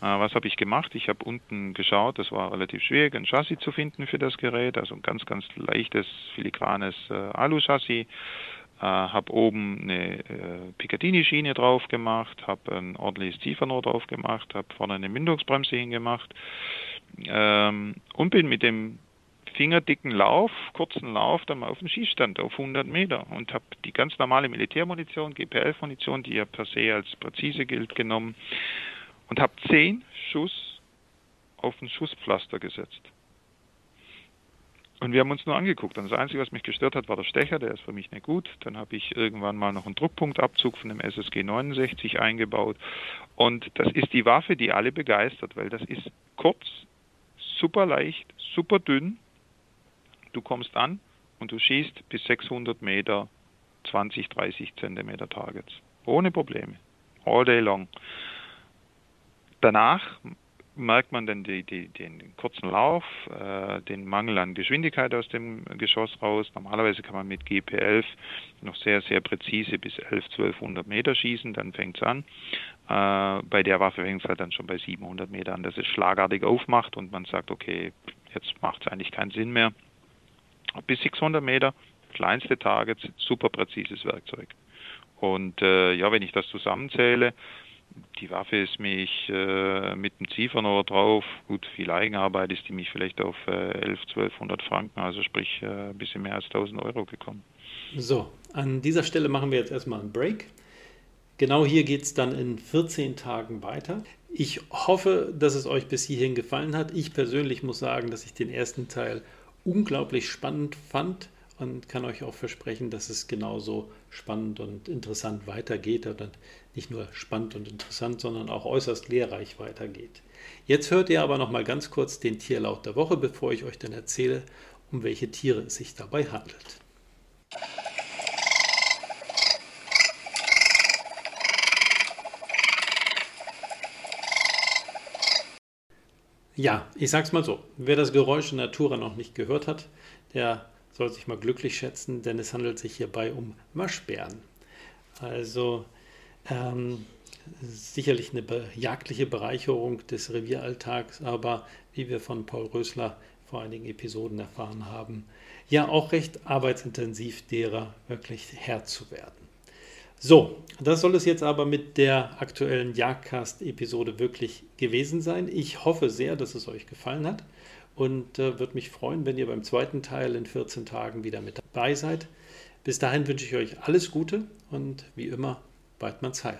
Äh, was habe ich gemacht? Ich habe unten geschaut, das war relativ schwierig, ein Chassis zu finden für das Gerät, also ein ganz, ganz leichtes, filigranes äh, Alu-Chassis. Äh, habe oben eine äh, Picatinny-Schiene drauf gemacht, habe ein ordentliches Tiefernrohr drauf gemacht, habe vorne eine Mündungsbremse hingemacht ähm, und bin mit dem fingerdicken Lauf, kurzen Lauf, dann mal auf dem Schießstand auf 100 Meter und habe die ganz normale Militärmunition, GPL-Munition, die ja per se als präzise gilt, genommen und habe zehn Schuss auf ein Schusspflaster gesetzt. Und wir haben uns nur angeguckt. Und das Einzige, was mich gestört hat, war der Stecher, der ist für mich nicht gut. Dann habe ich irgendwann mal noch einen Druckpunktabzug von dem SSG 69 eingebaut. Und das ist die Waffe, die alle begeistert, weil das ist kurz, super leicht, super dünn. Du kommst an und du schießt bis 600 Meter 20, 30 Zentimeter Targets. Ohne Probleme. All day long. Danach merkt man dann die, die, den kurzen Lauf, äh, den Mangel an Geschwindigkeit aus dem Geschoss raus. Normalerweise kann man mit GP11 noch sehr, sehr präzise bis 11, 1200 Meter schießen, dann fängt es an. Äh, bei der Waffe fängt es halt dann schon bei 700 Meter an, dass es schlagartig aufmacht und man sagt, okay, jetzt macht es eigentlich keinen Sinn mehr. Bis 600 Meter, kleinste Targets, super präzises Werkzeug. Und äh, ja, wenn ich das zusammenzähle, die Waffe ist mich äh, mit dem Ziefernrohr drauf. Gut, viel Eigenarbeit ist die mich vielleicht auf äh, 11, 1200 Franken, also sprich äh, ein bisschen mehr als 1000 Euro gekommen. So, an dieser Stelle machen wir jetzt erstmal einen Break. Genau hier geht es dann in 14 Tagen weiter. Ich hoffe, dass es euch bis hierhin gefallen hat. Ich persönlich muss sagen, dass ich den ersten Teil unglaublich spannend fand und kann euch auch versprechen, dass es genauso spannend und interessant weitergeht und nicht nur spannend und interessant, sondern auch äußerst lehrreich weitergeht. Jetzt hört ihr aber noch mal ganz kurz den Tierlaut der Woche, bevor ich euch dann erzähle, um welche Tiere es sich dabei handelt. Ja, ich sag's mal so: Wer das Geräusch in Natura noch nicht gehört hat, der soll sich mal glücklich schätzen, denn es handelt sich hierbei um Waschbären. Also ähm, sicherlich eine jagdliche Bereicherung des Revieralltags, aber wie wir von Paul Rösler vor einigen Episoden erfahren haben, ja auch recht arbeitsintensiv derer wirklich Herr zu werden. So, das soll es jetzt aber mit der aktuellen Jagdcast-Episode wirklich gewesen sein. Ich hoffe sehr, dass es euch gefallen hat und äh, würde mich freuen, wenn ihr beim zweiten Teil in 14 Tagen wieder mit dabei seid. Bis dahin wünsche ich euch alles Gute und wie immer, Weidmanns Heil.